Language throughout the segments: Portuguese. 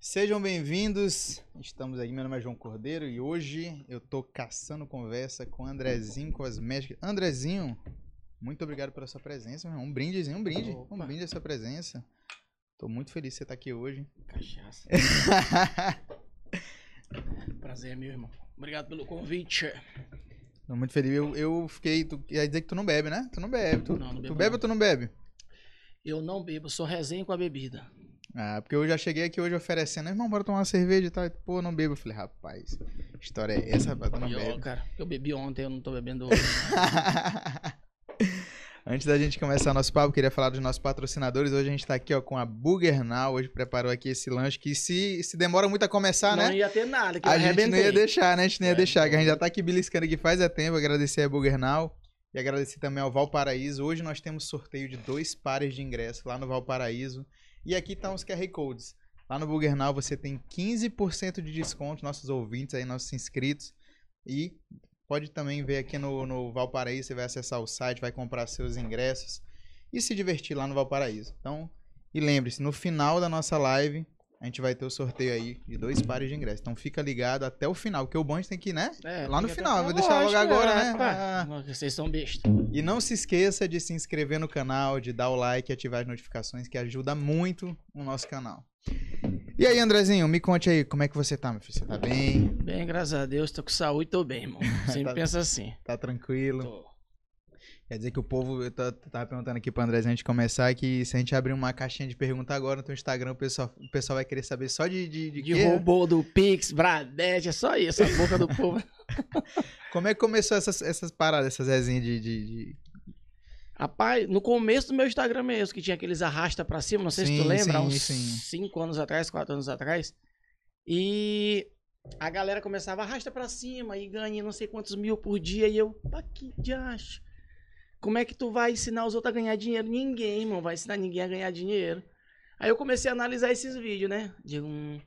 Sejam bem-vindos. Estamos aqui, meu nome é João Cordeiro e hoje eu tô caçando conversa com Andrezinho Cosmética. Andrezinho, muito obrigado pela sua presença, meu irmão. Um brindezinho, um brinde. Opa. Um brinde a sua presença. Tô muito feliz de você estar aqui hoje. Cachaça. Prazer, meu irmão. Obrigado pelo convite. Tô muito feliz. Eu, eu fiquei. Tu, ia dizer que tu não bebe, né? Tu não bebe. Tu, Não, não tu bebe não. ou tu não bebe? Eu não bebo, sou resenha com a bebida. Ah, porque eu já cheguei aqui hoje oferecendo, irmão, bora tomar uma cerveja e tal. E, Pô, não bebo. Eu falei, rapaz, história é essa, rapaz, tu não eu, bebe. cara, eu bebi ontem, eu não tô bebendo hoje. Antes da gente começar nosso papo, queria falar dos nossos patrocinadores. Hoje a gente tá aqui ó, com a Burger Now. Hoje preparou aqui esse lanche que se, se demora muito a começar, não né? ia ter nada, que A gente não ia deixar, né? A gente não ia É, deixar, que a gente então. já tá aqui beliscando aqui faz é tempo. Agradecer a Burger Now e agradecer também ao Valparaíso. Hoje nós temos sorteio de dois pares de ingressos lá no Valparaíso. E aqui estão os QR Codes. Lá no Burger Now você tem 15% de desconto, nossos ouvintes aí, nossos inscritos. E pode também ver aqui no, no Valparaíso, você vai acessar o site, vai comprar seus ingressos e se divertir lá no Valparaíso. Então, e lembre-se, no final da nossa live, a gente vai ter o sorteio aí de dois pares de ingressos. Então fica ligado até o final, porque o bom a gente tem que ir, né? É, Lá no final, vou deixar logo agora, é, né? pá. Ah. Vocês são besta. E não se esqueça de se inscrever no canal, de dar o like e ativar as notificações, que ajuda muito o nosso canal. E aí, Andrezinho, me conte aí, como é que você tá, meu filho? Você tá bem? Bem, graças a Deus, tô com saúde, tô bem, irmão. Sempre Tá- pensa assim. Tá tranquilo? Tô. Quer dizer que o povo, eu ta- tava perguntando aqui pro Andrezinho antes de começar, que se a gente abrir uma caixinha de pergunta agora no teu Instagram, o pessoal, o pessoal vai querer saber só de, de, de, De quê? robô do Pix, Bradette, é só isso, a boca do povo. Como é que começou essas, essas paradas, essas resenhas de, de, de- Rapaz, no começo do meu Instagram mesmo, que tinha aqueles arrasta pra cima, não sei se Sim, tu lembra, sim, uns sim. 5 anos atrás, 4 anos atrás. E a galera começava arrasta pra cima e ganha não sei quantos mil por dia. E eu, pá, que diacho. Como é que tu vai ensinar os outros a ganhar dinheiro? Ninguém, irmão, vai ensinar ninguém a ganhar dinheiro. Aí eu comecei a analisar esses vídeos, né? Digo, hum.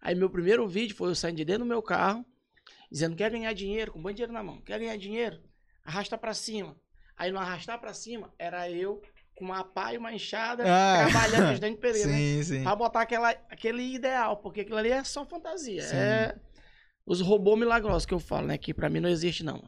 Aí meu primeiro vídeo foi eu saindo de dentro do meu carro, dizendo quer ganhar dinheiro, com bom dinheiro na mão. Quer ganhar dinheiro? Arrasta pra cima. Aí no arrastar pra cima, era eu com uma pá e uma enxada, Ah. trabalhando ajudando de pedreiro, né? Sim, sim. Pra botar aquela, aquele ideal, porque aquilo ali é só fantasia. Sim. É os robôs milagrosos que eu falo, né? Que pra mim não existe, não.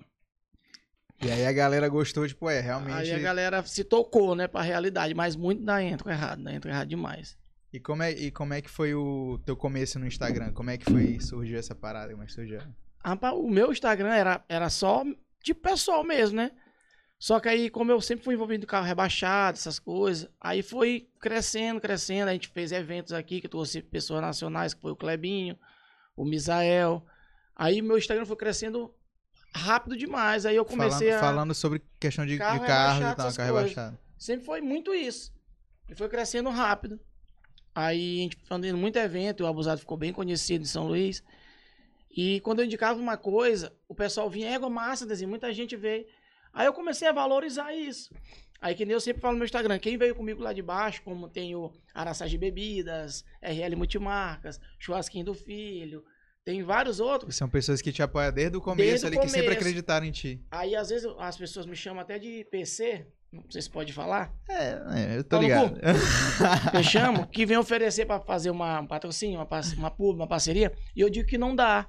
E aí a galera gostou, tipo, é, realmente... Aí a galera se tocou, né, pra realidade, mas muito da entro errado, da entro errado demais. E como, é, e como é que foi o teu começo no Instagram? Como é que foi, surgiu essa parada? Como é que surgiu? Rapaz, o meu Instagram era, era só de pessoal mesmo, né? Só que aí, como eu sempre fui envolvido em carro rebaixado, essas coisas, aí foi crescendo, crescendo. A gente fez eventos aqui que trouxe pessoas nacionais, que foi o Clebinho, o Misael. Aí meu Instagram foi crescendo rápido demais. Aí eu comecei falando, a. falando sobre questão de, Carro de carro e tal, carro coisas. rebaixado. Sempre foi muito isso. E foi crescendo rápido. Aí a gente fazendo muito evento, o Abusado ficou bem conhecido em São Luís. E quando eu indicava uma coisa, o pessoal vinha, égua massa, desenho, muita gente veio. Aí eu comecei a valorizar isso. Aí que nem eu sempre falo no meu Instagram, quem veio comigo lá de baixo, como tem o Araçage Bebidas, RL Multimarcas, Churrasquinho do Filho, tem vários outros. São pessoas que te apoiam desde o começo Desde ali, que sempre começo. acreditaram em ti. Aí às vezes as pessoas me chamam até de PC, não sei se pode falar. É, é, eu tô no ligado. Eu chamo, que vem oferecer pra fazer uma, um patrocínio, uma, uma pub, uma parceria, e eu digo que não dá.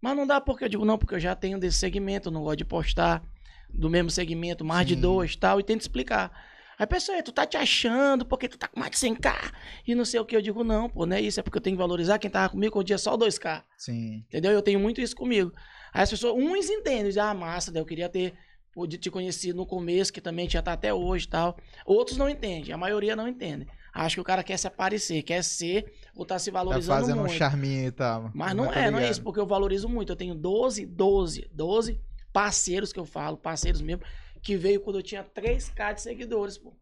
Mas não dá porque eu digo não, porque eu já tenho desse segmento, eu não gosto de postar do mesmo segmento, mais de Sim. dois e tal, e tento explicar. Aí a pessoa, tu tá te achando porque tu tá com mais de 100k e não sei o que. Eu digo, não, pô, não é isso, é porque eu tenho que valorizar quem tava comigo com o dia só 2k. Sim. Entendeu? Eu tenho muito isso comigo. Aí as pessoas, uns entendem, dizem, ah, massa, eu queria ter podido te conhecido no começo, que também tinha estar até hoje e tal. Outros não entendem, a maioria não entende. Acho que o cara quer se aparecer, quer ser ou tá se Tá valorizando fazendo um muito. charminho e tal. Mas não Eu tô é, não é isso, porque eu valorizo muito. Eu tenho 12, 12, 12 parceiros que eu falo, parceiros mesmo, que veio quando eu tinha 3k de seguidores, pô.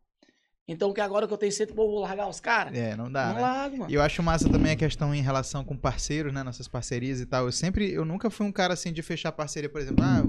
Então que agora que eu tenho cento, pô, vou largar os caras? É, não dá, não né? largo, mano. E eu acho massa também a questão em relação com parceiros, né? Nossas parcerias e tal. Eu sempre, eu nunca fui um cara assim de fechar parceria, por exemplo, ah,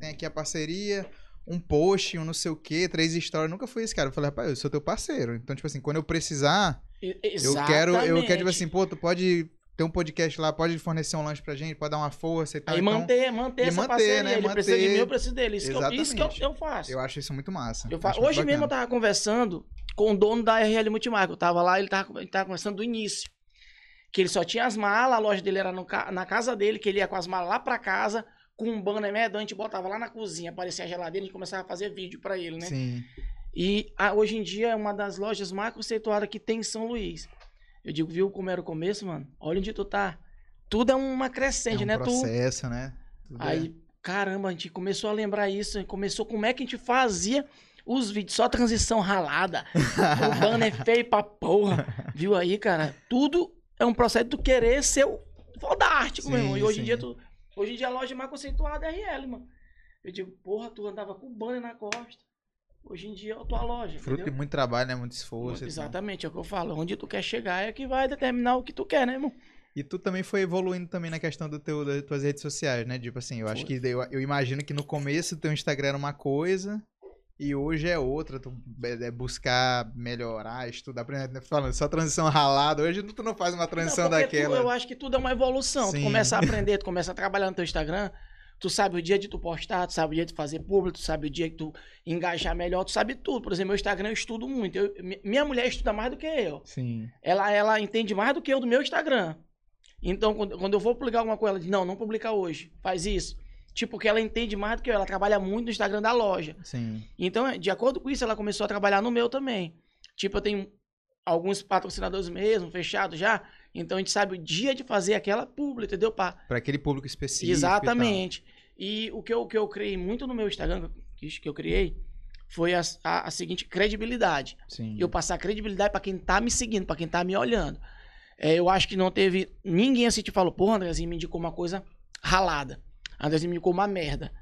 tem aqui a parceria, um post, um não sei o quê, três histórias. Eu nunca fui esse cara. Eu falei, rapaz, eu sou teu parceiro. Então, tipo assim, quando eu precisar, E- eu quero, eu quero, tipo exatamente. assim, pô, tu pode ter um podcast lá, pode fornecer um lanche pra gente, pode dar uma força e tal. Aí Então, manter, manter e essa manter, parceria. né? Ele precisa de Manter- mim, eu preciso dele. Isso, que eu, isso que eu, Exatamente. eu faço. eu acho isso muito massa. Eu faço. Hoje mesmo eu tava conversando com o dono da RL Multimarca. Eu tava lá, ele tava, ele tava conversando do início. que ele só tinha as malas, a loja dele era no na casa dele, que ele ia com as malas lá pra casa, com um banner medonho, a gente botava lá na cozinha, aparecia a geladeira, a gente começava a fazer vídeo pra ele, né? Sim. E ah, hoje em dia é uma das lojas mais conceituadas que tem em São Luís. Eu digo, viu como era o começo, mano? Olha onde tu tá. Tudo é uma crescente, é um né? Tu, processo, né? Tudo é- Aí, caramba, a gente começou a lembrar isso. Começou como é que a gente fazia os vídeos, só transição ralada. o banner feio pra porra. Viu aí, cara? Tudo é um processo de tu querer ser o fodástico, meu irmão. E hoje em sim. dia, tu, hoje em dia a loja mais conceituada é RL, mano. Eu digo, porra, tu andava com o banner na costa. Hoje em dia é a tua loja. Fruto entendeu? de muito trabalho, né? Muito esforço. Exatamente, é o que eu falo. Onde tu quer chegar é que vai determinar o que tu quer, né, irmão? E tu também foi evoluindo também na questão do teu, das tuas redes sociais, né? Tipo assim, eu acho que eu, eu imagino que no começo o teu Instagram era uma coisa e hoje é outra. Tu é, é buscar melhorar, estudar, por exemplo, falando só transição ralada. Hoje tu não faz uma transição Não, daquela. tu- eu acho que tudo é uma evolução. Sim. Tu começa a aprender, tu começa a trabalhar no teu Instagram, tu sabe o dia de tu postar, tu sabe o dia de fazer público, tu sabe o dia que tu engajar melhor, tu sabe tudo. Por exemplo, meu Instagram eu estudo muito. Eu- mi- minha mulher estuda mais do que eu. Sim. Ela, ela entende mais do que eu do meu Instagram. Então, quando, quando eu vou publicar alguma coisa, ela diz, não, não publica hoje, faz isso. Tipo, porque ela entende mais do que eu, ela trabalha muito no Instagram da loja. Sim. Então, de acordo com isso, ela começou a trabalhar no meu também. Tipo, eu tenho alguns patrocinadores mesmo, fechados já. Então, a gente sabe o dia de fazer aquela publi, entendeu? Pra aquele público específico. Exatamente. E, o que eu, que eu criei muito no meu Instagram, que, que eu criei, foi a, a, a seguinte credibilidade. Sim. Eu passar credibilidade pra quem tá me seguindo, pra quem tá me olhando. É, eu acho que não teve ninguém assim que falou, porra, Andrezinho me indicou uma coisa ralada. Andrezinho me indicou uma merda.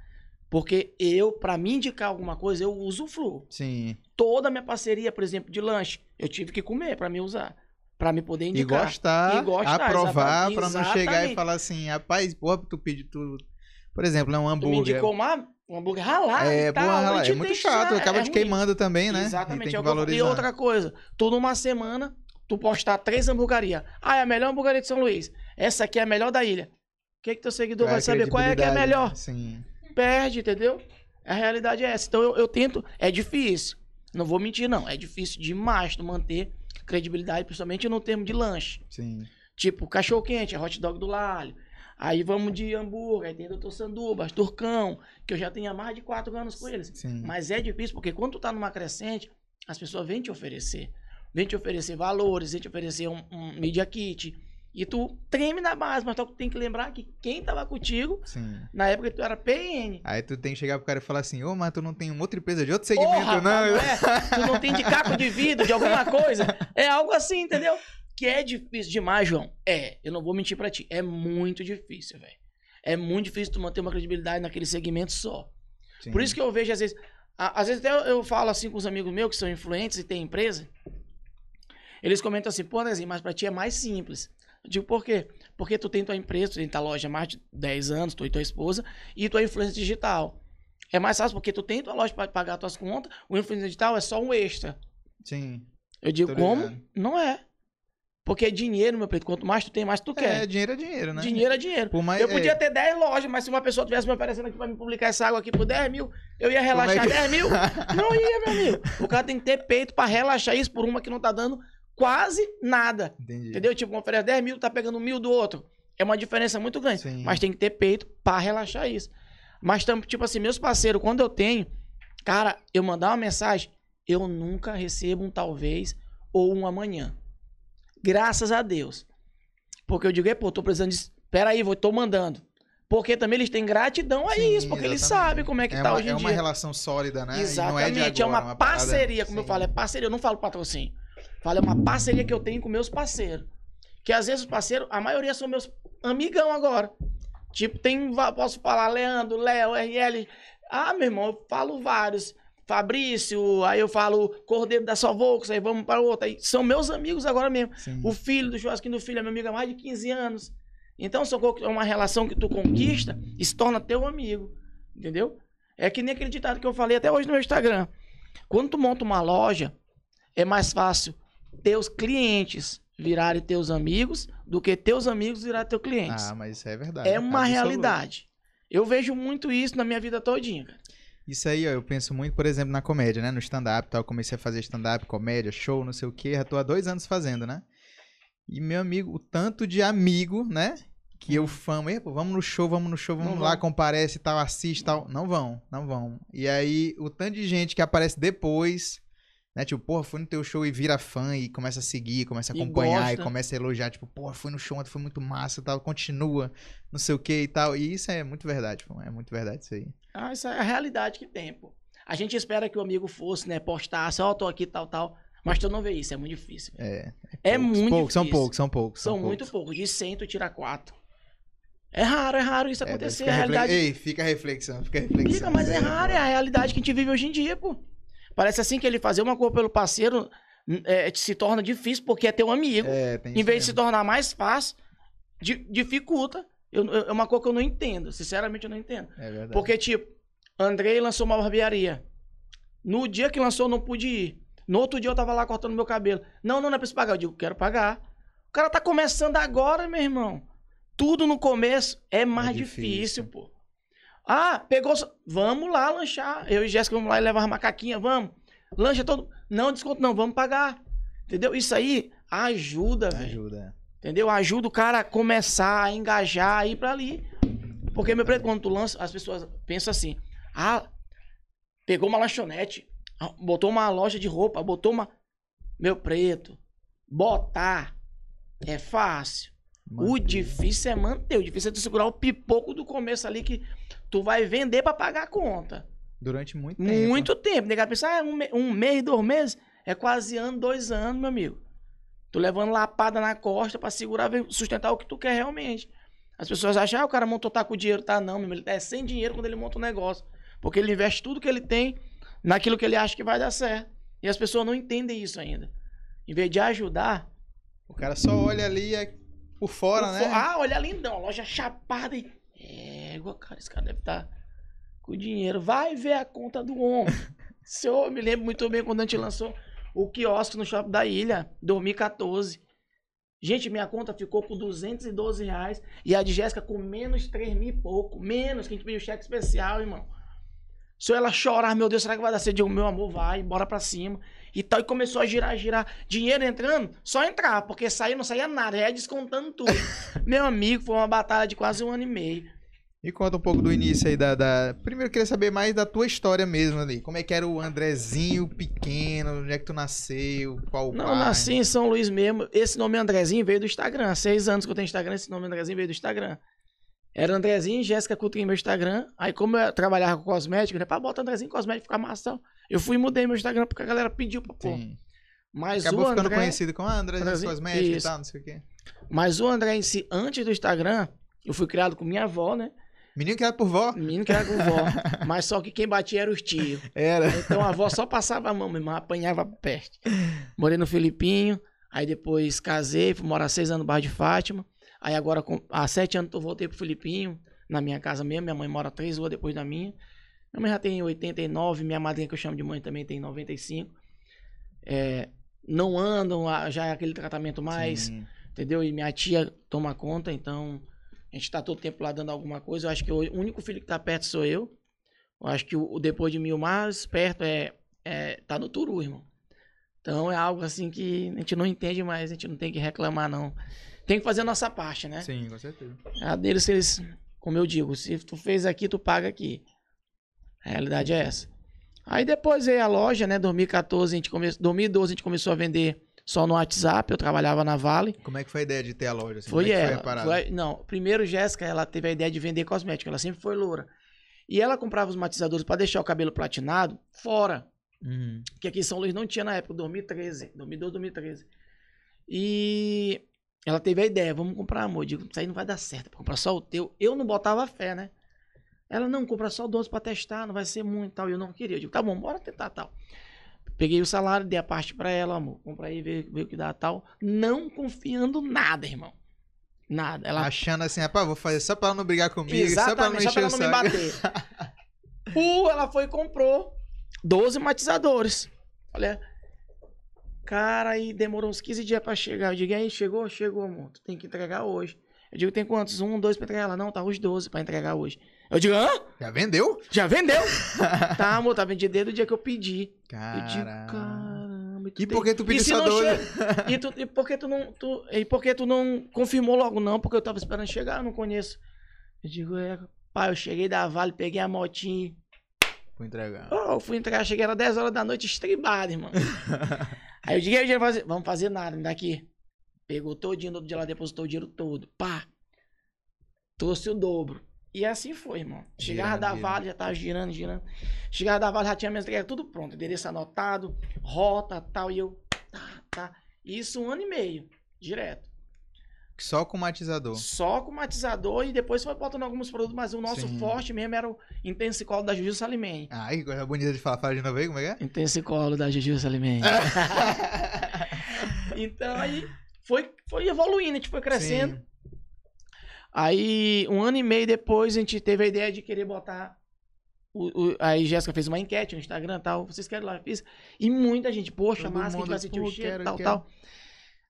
Porque eu, pra me indicar alguma coisa, eu uso o Flu. Sim. Toda a minha parceria, por exemplo, de lanche, eu tive que comer pra me usar. Pra me poder E indicar. gostar, E gostar, aprovar, pra não chegar e falar assim, rapaz, porra, tu pediu tudo. Por exemplo, é um Tu me hambúrguer. indicou uma, um hambúrguer ralado É, e tal. a é muito chato, é- acaba é te queimando também, né? Exatamente. E tem é que valorizar. E outra coisa, tu numa semana, tu postar três hamburguerias. Ah, é a melhor hamburgueria de São Luís. Essa aqui é a melhor da ilha. O que que teu seguidor vai, saber qual é que é a credibilidade, melhor? né? Sim. Perde, entendeu? A realidade é essa. Então eu, eu tento, é difícil. Não vou mentir, não. É difícil demais tu manter credibilidade, principalmente no termo de lanche. Sim. Tipo, cachorro quente, é hot dog do Lalho. Aí vamos de hambúrguer, aí tem Doutor Sandubas, Turcão, que eu já tenho há mais de quatro anos com eles. Sim. Mas é difícil, porque quando tu tá numa crescente, as pessoas vêm te oferecer. Vêm te oferecer valores, vêm te oferecer um, um media kit. E tu treme na base, mas tu tem que lembrar que quem tava contigo, Sim. na época tu era PN. Aí tu tem que chegar pro cara e falar assim, ô, mas tu não tem uma outra empresa de outro segmento, Porra, não? não é? Tu não tem de caco de vidro, de alguma coisa. É algo assim, entendeu? Que é difícil demais, João. É, eu não vou mentir pra ti. É muito difícil, velho. É muito difícil tu manter uma credibilidade naquele segmento só. Sim. Por isso que eu vejo, às vezes. a- Às vezes até eu, falo assim com os amigos meus que são influentes e têm empresa. Eles comentam assim, pô, Andrezinho, mas pra ti é mais simples. Eu digo, por quê? Porque tu tem tua empresa, tu tem tua loja há mais de 10 anos, tu e tua esposa, e tua influência digital. É mais fácil porque tu tem tua loja para pagar tuas contas, o influência digital é só um extra. Sim. Eu digo, como? ligado. Não é. Porque é dinheiro, meu preto. Quanto mais tu tem, mais tu É, quer. dinheiro é dinheiro, né? Dinheiro é dinheiro. Por mais, Eu podia é, ter 10 lojas, mas se uma pessoa tivesse me oferecendo aqui pra me publicar essa água aqui por 10 mil, eu ia relaxar Como é que- 10 mil. Não ia, meu amigo. O cara tem que ter peito pra relaxar isso por uma que não tá dando quase nada. Entendi. Entendeu? Tipo, uma oferece 10 mil, tá pegando mil do outro. É uma diferença muito grande. Sim. Mas tem que ter peito pra relaxar isso. Mas, tipo assim, meus parceiros, quando eu tenho, cara, eu mandar uma mensagem, eu nunca recebo um talvez ou um amanhã. Graças a Deus. Porque eu digo, "Ei, pô, tô precisando disso. Pera aí, vou, tô mandando. Porque também eles têm gratidão a Sim, isso, porque eles exatamente. sabem como é que é tá uma, hoje em é dia. uma relação sólida, né? E Exatamente, não é, de é agora, uma, parada- parceria, como eu Sim. falo, é parceria, eu não falo patrocínio. Falo, é uma parceria que eu tenho com meus parceiros. Que às vezes os parceiros, a maioria são meus amigão agora. Tipo, tem, posso falar Leandro, Léo, RL. Ah, meu irmão, eu falo vários. Fabrício, aí eu falo Cordeiro da Sovox, aí vamos para outra. Aí são meus amigos agora mesmo. Sim. O filho do churrasquinho do filho é meu amigo há mais de 15 anos. Então, é uma relação que tu conquista e se torna teu amigo. Entendeu? É que nem aquele ditado que eu falei até hoje no meu Instagram. Quando tu monta uma loja, é mais fácil teus clientes virarem teus amigos do que teus amigos virarem teus clientes. Ah, mas isso é verdade. é uma absoluto. realidade. Eu vejo muito isso na minha vida todinha. cara. Isso aí, ó, eu penso muito, por exemplo, na comédia, né? No stand-up, tal. Eu comecei a fazer stand-up, comédia, show, não sei o quê. Já tô há dois anos fazendo, né? E, meu amigo, o tanto de amigo, né? Que eu famo, "Ei, pô, vamos no show, vamos no show, vamos Não lá, vão. comparece e tal, assiste e tal. Não vão, não vão. E aí, o tanto de gente que aparece depois, né? Tipo, porra, fui no teu show e vira fã e começa a seguir, começa a E acompanhar e gosta. começa a elogiar. Tipo, porra, fui no show ontem, foi muito massa e tal, continua, não sei o que e tal. E isso é muito verdade, pô, é muito verdade isso aí. Ah, isso é a realidade que tem, pô. A gente espera que o amigo fosse, né, postasse, ó, tô aqui, tal, tal. Mas tu não vê isso, é muito difícil. É, É poucos, muito poucos, São difícil. poucos, são poucos. São muito poucos. poucos. De 100, tu tira 4. É raro, é raro isso É, acontecer. fica a realidade Ei, fica a reflexão, fica a reflexão. fica, mas é raro, é a realidade que a gente vive hoje em dia, pô. Parece assim que ele fazer uma coisa pelo parceiro é, se torna difícil porque é teu amigo. É, em vez de se mesmo. tornar mais fácil, di- dificulta. Eu- eu- é uma coisa que eu não entendo. Sinceramente, eu não entendo. É verdade. Porque, tipo, Andrei lançou uma barbearia. No dia que lançou, eu não pude ir. No outro dia eu tava lá cortando meu cabelo. Não, não, não é pra se pagar. Eu digo, quero pagar. O cara tá começando agora, meu irmão. Tudo no começo é mais É difícil. difícil. pô. Ah, pegou. Vamos lá lanchar. Eu e Jéssica vamos lá e levar as macaquinhas, vamos. Lancha todo. Não, desconto não, vamos pagar. Entendeu? Isso aí ajuda, velho. Ajuda. Entendeu? Ajuda o cara a começar a engajar, a ir pra ali. Porque, meu preto, quando tu lança, as pessoas pensam assim: ah, pegou uma lanchonete, ah, botou uma loja de roupa, botou uma. Meu preto, botar é fácil. O difícil é manter. O difícil é tu segurar o pipoco do começo ali que tu vai vender pra pagar a conta. Durante muito tempo. Muito tempo. Negar pensar, ah, um, um mês, dois meses, é quase ano, dois anos, meu amigo. Tu levando lapada na costa pra segurar, sustentar o que tu quer realmente. As pessoas acham, ah, o cara montou, tá com dinheiro. Tá não, meu irmão. Ele tá sem dinheiro quando ele monta um negócio. Porque ele investe tudo que ele tem naquilo que ele acha que vai dar certo. E as pessoas não entendem isso ainda. Em vez de ajudar, O cara só olha ali é por fora, o né? fo- Ah, olha lindão, loja chapada e. Égua, cara, esse cara deve estar com dinheiro. Vai ver a conta do homem. Se eu me lembro muito bem quando a gente lançou o quiosque no shopping da ilha, 2014. Gente, minha conta ficou com 212 reais e a de Jéssica com menos 3 mil e pouco. Menos, que a gente pediu cheque especial, irmão. Se ela chorar, meu Deus, será que vai dar? Eu digo, meu amor, vai, bora pra cima. E tal, e começou a girar, girar. Dinheiro entrando, só entrar, porque sair não saía nada, ia descontando tudo. meu amigo, foi uma batalha de quase um ano e meio. E conta um pouco do início aí da, da- Primeiro eu queria saber mais da tua história mesmo ali. Como é que era o Andrezinho pequeno? Onde é que tu nasceu? Qual o Não, pai? nasci em São Luís mesmo. Esse nome Andrezinho veio do Instagram. Há seis anos que eu tenho Instagram, esse nome Andrezinho veio do Instagram. Era Andrezinho e Jéssica Coutinho meu Instagram. Aí, como eu trabalhava com cosmético, né? Pá, bota Andrezinho cosmético, fica massa. Eu fui e mudei meu Instagram porque a galera pediu pra pôr. Sim. Mas Acabou o ficando André, conhecido como ah, Andrezinho Andrezinho, Cosmético e isso. tal, não sei o quê. Mas o André em si, antes do Instagram, eu fui criado com minha avó, né? Menino criado por vó? Menino que era com vó. Mas só que quem batia era os tios. Era. Então a avó só passava a mão, meu irmão, apanhava peste. Morei no Filipinho, aí depois casei, fui morar seis anos no bairro de Fátima. Aí agora, com- há sete anos, eu voltei pro Filipinho, na minha casa mesmo. Minha mãe mora três ruas depois da minha. Minha mãe já tem 89, minha madrinha que eu chamo de mãe também tem 95. É, não andam, ah, já é aquele tratamento mais, Sim. entendeu? E minha tia toma conta, então a gente tá todo tempo lá dando alguma coisa. Eu acho que o único filho que tá perto sou eu. Eu acho que o, o depois de mim, o mais perto é, é tá no Turu, irmão. Então é algo assim que a gente não entende mais, a gente não tem que reclamar, não. Tem que fazer a nossa parte, né? Sim, com certeza. A deles, eles, como eu digo, se tu fez aqui, tu paga aqui. A realidade é essa. Aí depois veio a loja, né? 2014, a gente come... 2012 a gente começou a vender só no WhatsApp. Eu trabalhava na Vale. Como é que foi a ideia de ter a loja? assim? Foi Como é ela. a parada? Foi- não, primeiro Jéssica, ela teve a ideia de vender cosmético. Ela sempre foi loura. E ela comprava os matizadores para deixar o cabelo platinado fora. Uhum. Que aqui em São Luís não tinha na época, 2013. 2012, 2013. E ela teve a ideia, vamos comprar, amor. Eu digo, isso aí não vai dar certo, pra comprar só o teu. Eu não botava fé, né? Ela, não, compra só 12 pra testar, não vai ser muito e tal. E eu não queria. Eu digo, tá bom, bora tentar tal. Peguei o salário, dei a parte pra ela, amor. Compra aí, vê, vê o que dá tal. Não confiando nada, irmão. Nada. Ela Achando assim, rapaz, vou fazer só pra ela não brigar comigo, só pra não Exatamente, só pra ela não me bater. Uh, ela foi e comprou 12 matizadores. Olha. Cara, aí demorou uns 15 dias pra chegar. Eu digo, aí, chegou? Chegou, amor. Tu tem que entregar hoje. Eu digo, tem quantos? Um, dois pra entregar? Ela, não, tá os 12 pra entregar hoje. Eu digo, hã? Já vendeu? Já vendeu? tá, amor, tá vendido desde o dia que eu pedi. Eu digo, Caramba. caramba. E tem- por que tu pediu só dois? E, tu, e por que tu não. Tu, e por que tu não confirmou logo, não? Porque eu tava esperando chegar, eu não conheço. Eu digo, é, pai, eu cheguei da Vale, peguei a motinha. Vou entregar. Oh, eu fui entregar, cheguei, era 10 horas da noite, estribado, irmão. Aí eu digo, e o dinheiro vai fazer? Vamos fazer nada, me dá aqui. Pegou todinho, no outro dia lá depositou o dinheiro todo. Pá. Trouxe o dobro. E assim foi, irmão. Chegava Girando, da girando. Vale, já tava girando, girando. Chegava da Vale, já tinha minhas entregas tudo pronto. Endereço anotado, rota, tal. E eu, tá, tá. Isso um ano e meio, direto. Só com matizador. Só com matizador e depois foi botando alguns produtos, mas o nosso Sim. forte mesmo era o Intensicolo da Juju Salimene. Ai, que coisa bonita de falar. Fala de novo aí, como é que é? Intensicolo da Juju Salimene. então aí foi, foi evoluindo, a gente foi crescendo. Sim. Aí, um ano e meio depois, a gente teve a ideia de querer botar. O, o- aí, Jéssica fez uma enquete no Instagram e tal. Vocês querem lá? Fiz. E muita gente, poxa, Todo massa, que a gente vai pô, o cheiro tal, quero. tal.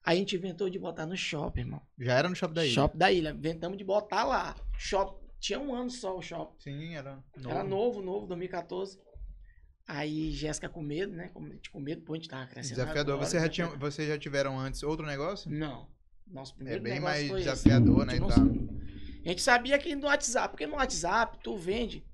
Aí a gente inventou de botar no shopping, irmão. Já era no shopping da ilha. Shopping da ilha. Inventamos de botar lá. Shopping. Tinha um ano só o shopping. Sim, era novo. Era novo, novo, 2014. Aí Jéssica com medo, né? Com, com medo, pô, a gente tava crescendo. Desafiador. agora, Você já, tinha, desafiador. vocês já tiveram antes outro negócio? Não. Nosso É primeiro bem negócio mais foi esse. desafiador, né? A gente A sabia que no WhatsApp, porque no WhatsApp tu vende.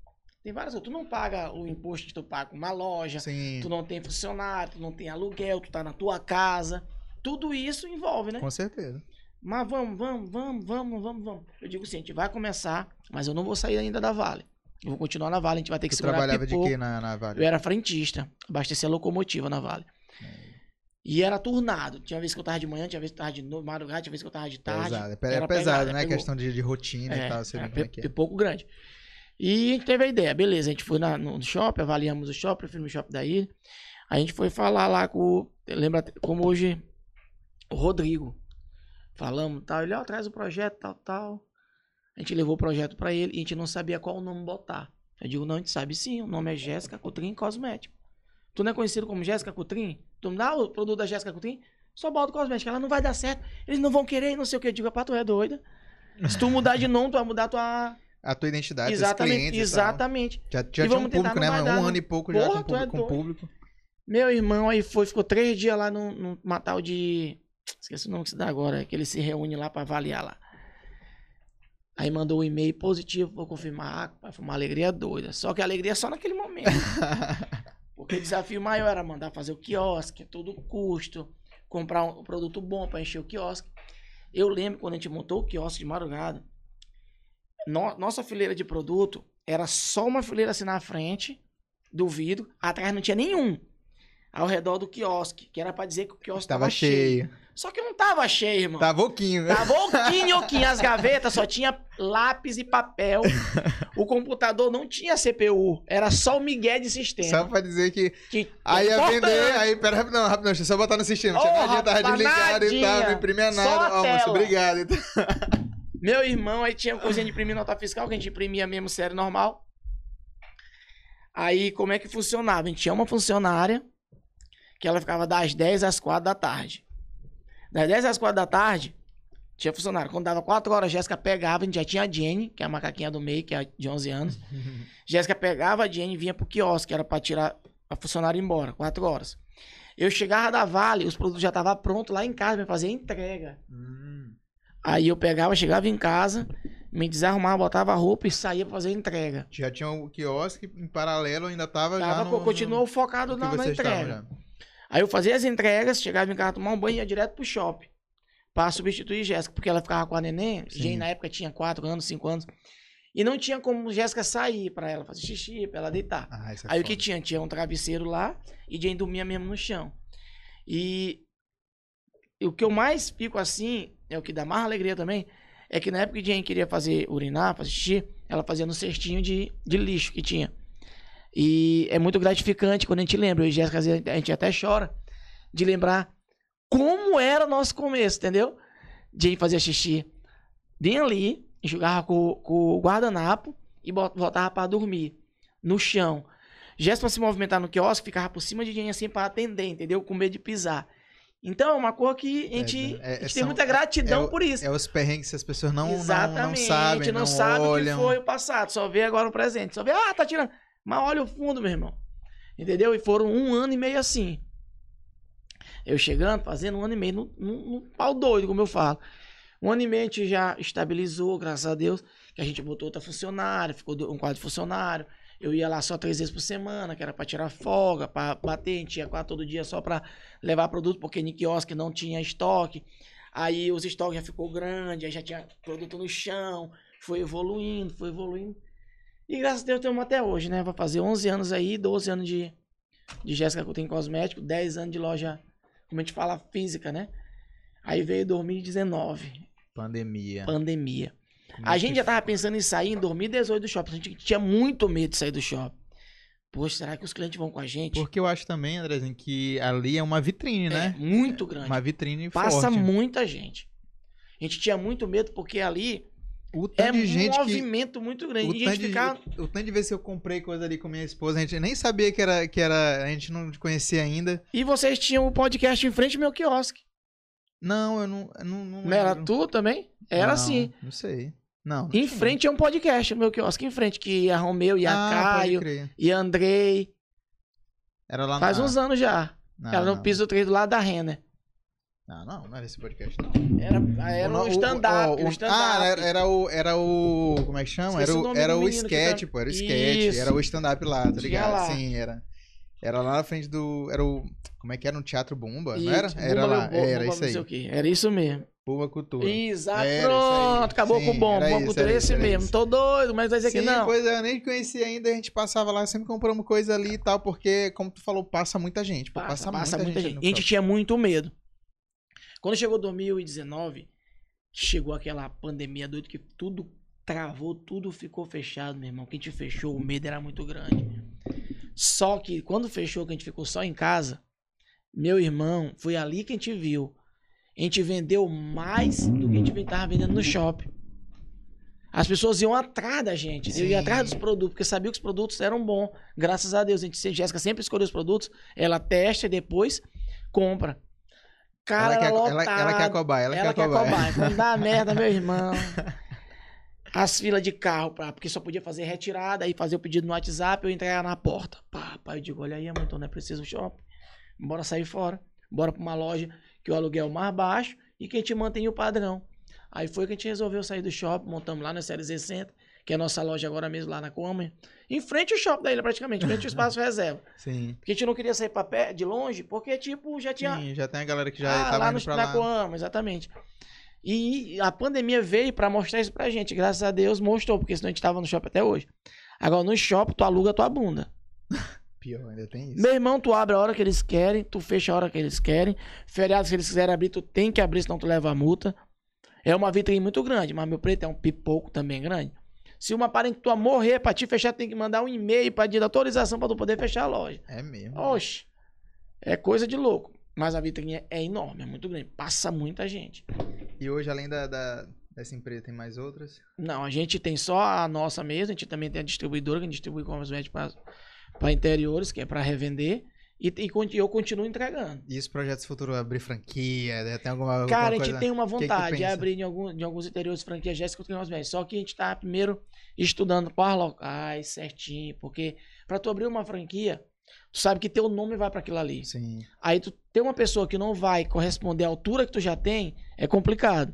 Tem várias outras. Tu não paga o imposto que tu paga com uma loja, Sim, tu não tem funcionário, tu não tem aluguel, tu tá na tua casa. Tudo isso envolve, né? com certeza. Mas vamos, vamos, vamos, vamos, vamos, vamos. Eu digo assim, a gente vai começar, mas eu não vou sair ainda da Vale. Eu vou continuar na Vale, a gente vai ter que Tu segurar trabalhava de quê na, na Eu Vale? era frentista, abastecia locomotiva na Vale. E era turnado. Tinha vez que eu tava de manhã, tinha vez que eu tava de no- madrugada, tinha vez que eu tava de tarde. Pesado. É, pe- é Era pesado, pegada, né? pegou. Questão de, de rotina e tal. Você era como é é. pouco grande. E a gente teve a ideia, beleza, a gente foi na- no shopping, avaliamos o shopping, o filme shopping da ilha. A gente foi falar lá com, o- lembra como hoje, o Rodrigo. Falamos, tal, ele, ó, traz o projeto, tal, tal. A gente levou o projeto pra ele e a gente não sabia qual nome botar. Eu digo, não, a gente sabe sim, o nome é Jéssica Coutrin Cosmético. Tu não é conhecido como Jéssica Coutrin? Tu me dá o produto da Jéssica Coutrin? Só bota o cosmético, ela não vai dar certo. Eles não vão querer, não sei o que. Eu digo, pá, tu é doida. Se tu mudar de nome, tu vai mudar tua. A tua identidade, exatamente, clientes exatamente. Já, já tinha um público, né? não Um dar, ano não. e pouco já Porra, com, tu é público- com público. Meu irmão aí foi, ficou três dias lá no, no Matal de. Esqueci o nome que se dá agora, que ele se reúne lá pra avaliar lá. Aí mandou um e-mail positivo, vou confirmar. Ah, foi uma alegria doida. Só que a alegria é só naquele momento. Porque o desafio maior era mandar fazer o quiosque, todo custo, comprar um produto bom pra encher o quiosque. Eu lembro quando a gente montou o quiosque de madrugada, no- nossa fileira de produto era só uma fileira assim na frente do vidro, atrás não tinha nenhum. Ao redor do quiosque, que era pra dizer que o quiosque Tava tava, cheio. cheio. Só que não tava cheio, irmão. Tava oquinho. Tava oquinho, oquinho. As gavetas só tinha lápis e papel. O computador não tinha CPU. Era só o Miguel de sistema. Só pra dizer que. Que Aí ia vender, aí, pera, rapidão, rapidão, deixa eu só botar no sistema. Tinha Ô, nadinha, tava desligado e tal, não imprimia nada. Ó, moço, tela. obrigado. e tal. Meu irmão aí tinha coisinha de imprimir nota fiscal, que a gente imprimia mesmo série normal. Aí, como é que funcionava? A gente tinha uma funcionária que ela ficava das 10 às 4 da tarde. Das 10 às 4 da tarde, tinha funcionário. Quando dava 4 horas, a Jéssica pegava, a gente já tinha a Jenny, que é a macaquinha do meio, que é de 11 anos. Jéssica pegava a Jenny e vinha pro quiosque, que era pra tirar a funcionária embora, 4 horas. Eu chegava da Vale, os produtos já estavam prontos lá em casa pra fazer entrega. Hum, Aí eu pegava, chegava em casa, me desarrumava, botava a roupa e saía pra fazer entrega. Já tinha o quiosque, em paralelo ainda tava, já Tava, no, continuou focado no, no na, na entrega. Aí eu fazia as entregas, chegava em casa, tomar um banho e ia direto pro shopping. Pra substituir Jéssica, porque ela ficava com a neném. Jane na época tinha 4 anos, 5 anos. E não tinha como Jéssica sair pra ela fazer xixi, pra ela deitar. Ah, é Aí o que tinha? Tinha um travesseiro lá e Jane dormia mesmo no chão. E, e o que eu mais fico assim, é o que dá mais alegria também, é que na época que Jane queria fazer urinar, fazer xixi, ela fazia no cestinho de, de lixo que tinha. E é muito gratificante quando a gente lembra. Eu e Jéssica, às vezes, a gente até chora de lembrar como era o nosso começo, entendeu? Jane fazia xixi bem ali, enxugava com, com o guardanapo e voltava pra dormir no chão. Jéssica se movimentar no quiosque, ficava por cima de Jane assim pra atender, entendeu? Com medo de pisar. Então é uma coisa que a gente, É, é, a gente são- tem muita gratidão é o- por isso. É os perrengues que as pessoas não, não, não Exatamente, sabem, a gente não, não, sabe olham. o que foi o passado, só vê agora o presente. Só vê, ah, tá tirando. Mas olha o fundo, meu irmão. Entendeu? E foram um ano e meio assim. Eu chegando, fazendo um ano e meio, num, num, pau doido, como eu falo. Um ano e meio a gente já estabilizou, graças a Deus, que a gente botou outra funcionária, ficou um quadro funcionário. Eu ia lá só três vezes por semana, que era para tirar folga, para bater, a gente ia quase todo dia só para levar produto, porque no quiosque não tinha estoque. Aí os estoques já ficou grande, aí já tinha produto no chão, foi evoluindo, foi evoluindo. E graças a Deus temos até hoje, né? Vai fazer 11 anos aí, 12 anos de, de Jéssica Coutinho Cosmético, 10 anos de loja, como a gente fala, física, né? Aí veio 2019. Pandemia. Pandemia. A gente já tava pensando em sair em 2018 do shopping. A gente tinha muito medo de sair do shopping. Poxa, será que os clientes vão com a gente? Porque eu acho também, Andrezinho, que ali é uma vitrine, é, né? Muito grande. Uma vitrine Passa forte. muita gente. A gente tinha muito medo porque ali O é de um gente que... movimento muito grande. O E a de, ficar... o tanto de vezes que eu comprei coisa ali com minha esposa, a gente nem sabia que era, que era. A gente não conhecia ainda. E vocês tinham o podcast em frente ao meu quiosque. Não, eu não. eu não, não Não era tu também? Era Não, assim. Não sei. Não. não Em frente é um podcast, meu quiosque, em frente, que ia Romeu, ia ah, Caio, ia Andrei. Era lá Faz na... uns anos já. Não, Era no não. piso 3 do lado da Renner. Não, não, não era esse podcast, não. Era, era O- um stand-up. um o- stand-up. Ah, era, era o. Era o. Como é que chama? Esqueci Era o era o sketch, tá- pô. Era o sketch. Isso. Era o stand-up lá, tá ligado? lá. Sim, era. Era lá na frente do. Era o. Como é que era? No Teatro Bumba, Isso, não era? Bumba Era lá. Bo- Era Bumba isso aí. Era isso mesmo. Bumba Cultura. Exato. Era isso aí. Pronto, acabou Sim, com o era Bom isso, cultura era é esse era mesmo. isso. Tô doido, mas vai dizer que não. pois é, eu nem conhecia ainda, a gente passava lá, sempre compramos coisa ali e tal, porque, como tu falou, passa muita gente. Pô, Passa, passa, passa muita, gente. gente. E a gente tinha muito medo. Quando chegou 2019, chegou aquela pandemia doida que tudo travou, tudo ficou fechado, meu irmão. Que a gente fechou, o medo era muito grande. Só que quando fechou, que a gente ficou só em casa, meu irmão, foi ali que a gente viu. A gente vendeu mais do que a gente tava vendendo no shopping. As pessoas iam atrás da gente, Sim. iam atrás dos produtos, porque sabia que os produtos eram bons. Graças a Deus, a gente, Jéssica sempre escolheu os produtos, ela testa e depois compra. Cara, ela, quer, era ela, lotado. ela quer cobaia, ela, Ela quer a cobaia. Quando dá merda, meu irmão. As filas de carro, pra, porque só podia fazer retirada, aí fazer o pedido no WhatsApp, eu entregar na porta. Pá, pá, eu digo, olha aí, amor, então não é preciso shopping. Bora sair fora. Bora pra uma loja que o aluguel é mais baixo e que a gente mantém o padrão. Aí foi que a gente resolveu sair do shopping, montamos lá na CLZ Center, que é a nossa loja agora mesmo lá na Coama. Em frente ao shopping da ilha, praticamente, em frente ao espaço reserva. Sim. Porque a gente não queria sair pra pé, de longe, porque, tipo, já tinha Sim, já tem a galera que já ah, tava lá indo no, pra na lá. Coama, exatamente. E a pandemia veio pra mostrar isso pra gente. Graças a Deus mostrou, porque senão a gente tava no shopping até hoje. Agora, no shopping, tu aluga a tua bunda. Pior, ainda tem isso. Meu irmão, tu abre a hora que eles querem, tu fecha a hora que eles querem. Feriados que eles quiserem abrir, tu tem que abrir, senão tu leva a multa. É uma vitrine muito grande, mas meu preto é um pipoco também grande. Se uma parente tua morrer pra te fechar, tem que mandar um e-mail pra pedir autorização pra tu poder fechar a loja. É mesmo. Oxe, é coisa de louco. Mas a vitrine é- é enorme, é muito grande. Passa muita gente. E hoje, além da, da- dessa empresa, tem mais outras? Não, a gente tem só a nossa mesmo, a gente também tem a distribuidora, que a gente distribui cosméticos para interiores, que é para revender. E, e eu continuo entregando. E esse projetos futuro abrir franquia? né? Tem alguma, alguma Cara, a gente coisa? tem uma que que vontade de abrir em, algum, de alguns interiores franquia Jéssica Cosméticos. Só que a gente tá primeiro estudando quais locais certinho. Porque para tu abrir uma franquia, tu sabe que teu nome vai para aquilo ali. Sim. Aí tu ter uma pessoa que não vai corresponder à altura que tu já tem, é complicado.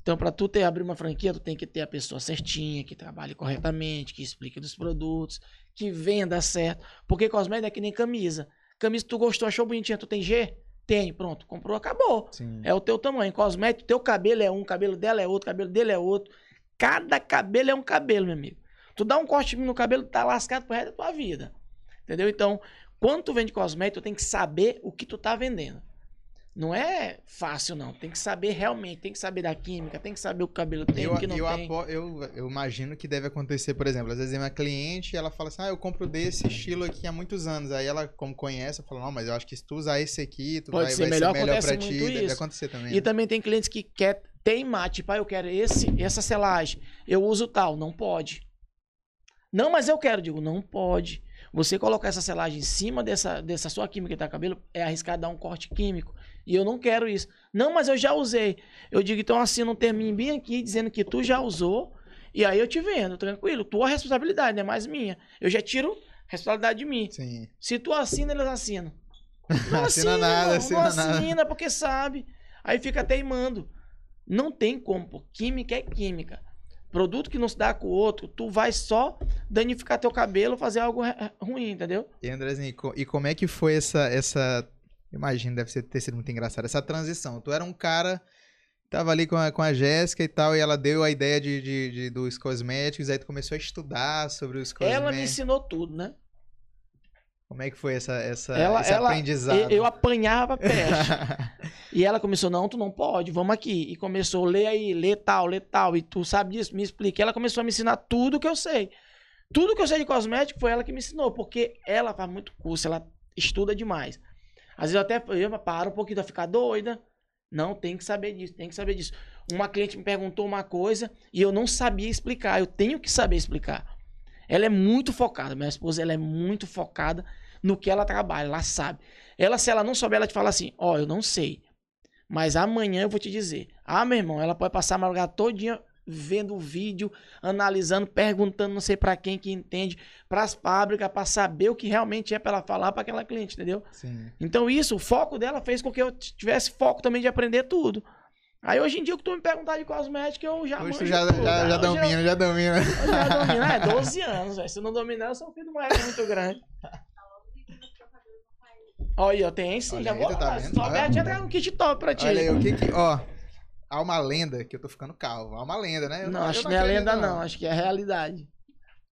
Então, para tu ter abrir uma franquia, tu tem que ter a pessoa certinha, que trabalhe corretamente, que explique dos produtos, que venda certo. Porque cosmético é que nem camisa. Camisa tu gostou, achou bonitinha, tu tem G? Tem, pronto, comprou, acabou. Sim. É o teu tamanho. Cosmético, teu cabelo é um, cabelo dela é outro, cabelo dele é outro. Cada cabelo é um cabelo, meu amigo. Tu dá um corte no cabelo, tá lascado pro resto da tua vida. Entendeu? Então, quando tu vende cosmético, tu tem que saber o que tu tá vendendo. Não é fácil, não. Tem que saber realmente, tem que saber da química, tem que saber o que o cabelo tem, eu, o que não eu, tem. apo- eu, eu imagino que deve acontecer, por exemplo, às vezes é uma cliente ela fala assim, ah, eu compro desse estilo aqui há muitos anos. Aí ela, como conhece, fala, não, mas eu acho que se tu usar esse aqui, tu Pode vai, ser vai melhor, ser melhor pra ti. muito Deve isso. acontecer também. E né? também tem clientes que quer teimar, tipo, ah, eu quero esse, essa selagem, eu uso tal, não pode. Não, mas eu quero, digo, não pode. Você colocar essa selagem em cima dessa, dessa sua química que tá no cabelo, é arriscar dar um corte químico. E eu não quero isso. Não, mas eu já usei. Eu digo, então assina um terminho bem aqui, dizendo que tu já usou, e aí eu te vendo, tranquilo. Tua responsabilidade, não é mais minha. Eu já tiro a responsabilidade de mim. Sim. Se tu assina, eles assinam. Não Assina assina, nada, irmão, assina não nada. assina, porque sabe. Aí fica teimando. Não tem como, pô. Química é química. Produto que não se dá com o outro, tu vai só danificar teu cabelo, fazer algo ruim, entendeu? E Andrezinho, e e como é que foi essa. essa... Imagino, deve ser- ter sido muito engraçado. Essa transição. Tu era um cara. Tava ali com a, com a Jéssica e tal, e ela deu a ideia de, de- de- dos cosméticos, aí tu começou a estudar sobre os Ela me cosméticos. ensinou tudo, né? Como é que foi essa, essa, Ela- esse ela- aprendizado? Eu, eu apanhava peste. e ela começou, não, tu não pode, vamos aqui. E começou, lê aí, lê tal, lê tal. E tu sabe disso, me explica. Ela começou a me ensinar tudo que eu sei. Tudo que eu sei de cosmético foi ela que me ensinou, porque ela faz muito curso, ela estuda demais. Às vezes eu até eu paro um pouquinho, vai ficar doida. Não, tem que saber disso, tem que saber disso. Uma cliente me perguntou uma coisa e eu não sabia explicar. Eu tenho que saber explicar. Ela é muito focada, minha esposa, ela é muito focada no que ela trabalha, ela sabe. Ela, se ela não souber, ela te fala assim: Ó, eu não sei. Mas amanhã eu vou te dizer. Ah, meu irmão, ela pode passar a madrugada todinha vendo o vídeo, analisando, perguntando não sei pra quem que entende, pras fábricas, pra saber o que realmente é pra ela falar pra aquela cliente, entendeu? Sim. Então isso, o foco dela fez com que eu tivesse foco também de aprender tudo. Aí hoje em dia, o que tu me perguntar de cosmética, eu já Hoje tu já, tudo, já, já domina, já domina. eu já domino. É, 12 anos, velho. Se eu não dominar, eu sou um filho de uma muito grande. Olha aí, ó, tem sim, Olha já aí, vou tá vendo? Já trago um kit top pra ti. Olha aí, o que que. Ó, há uma lenda que eu tô ficando calvo. Há uma lenda, né? Eu não, eu acho que não é lenda, não. Acho que é realidade.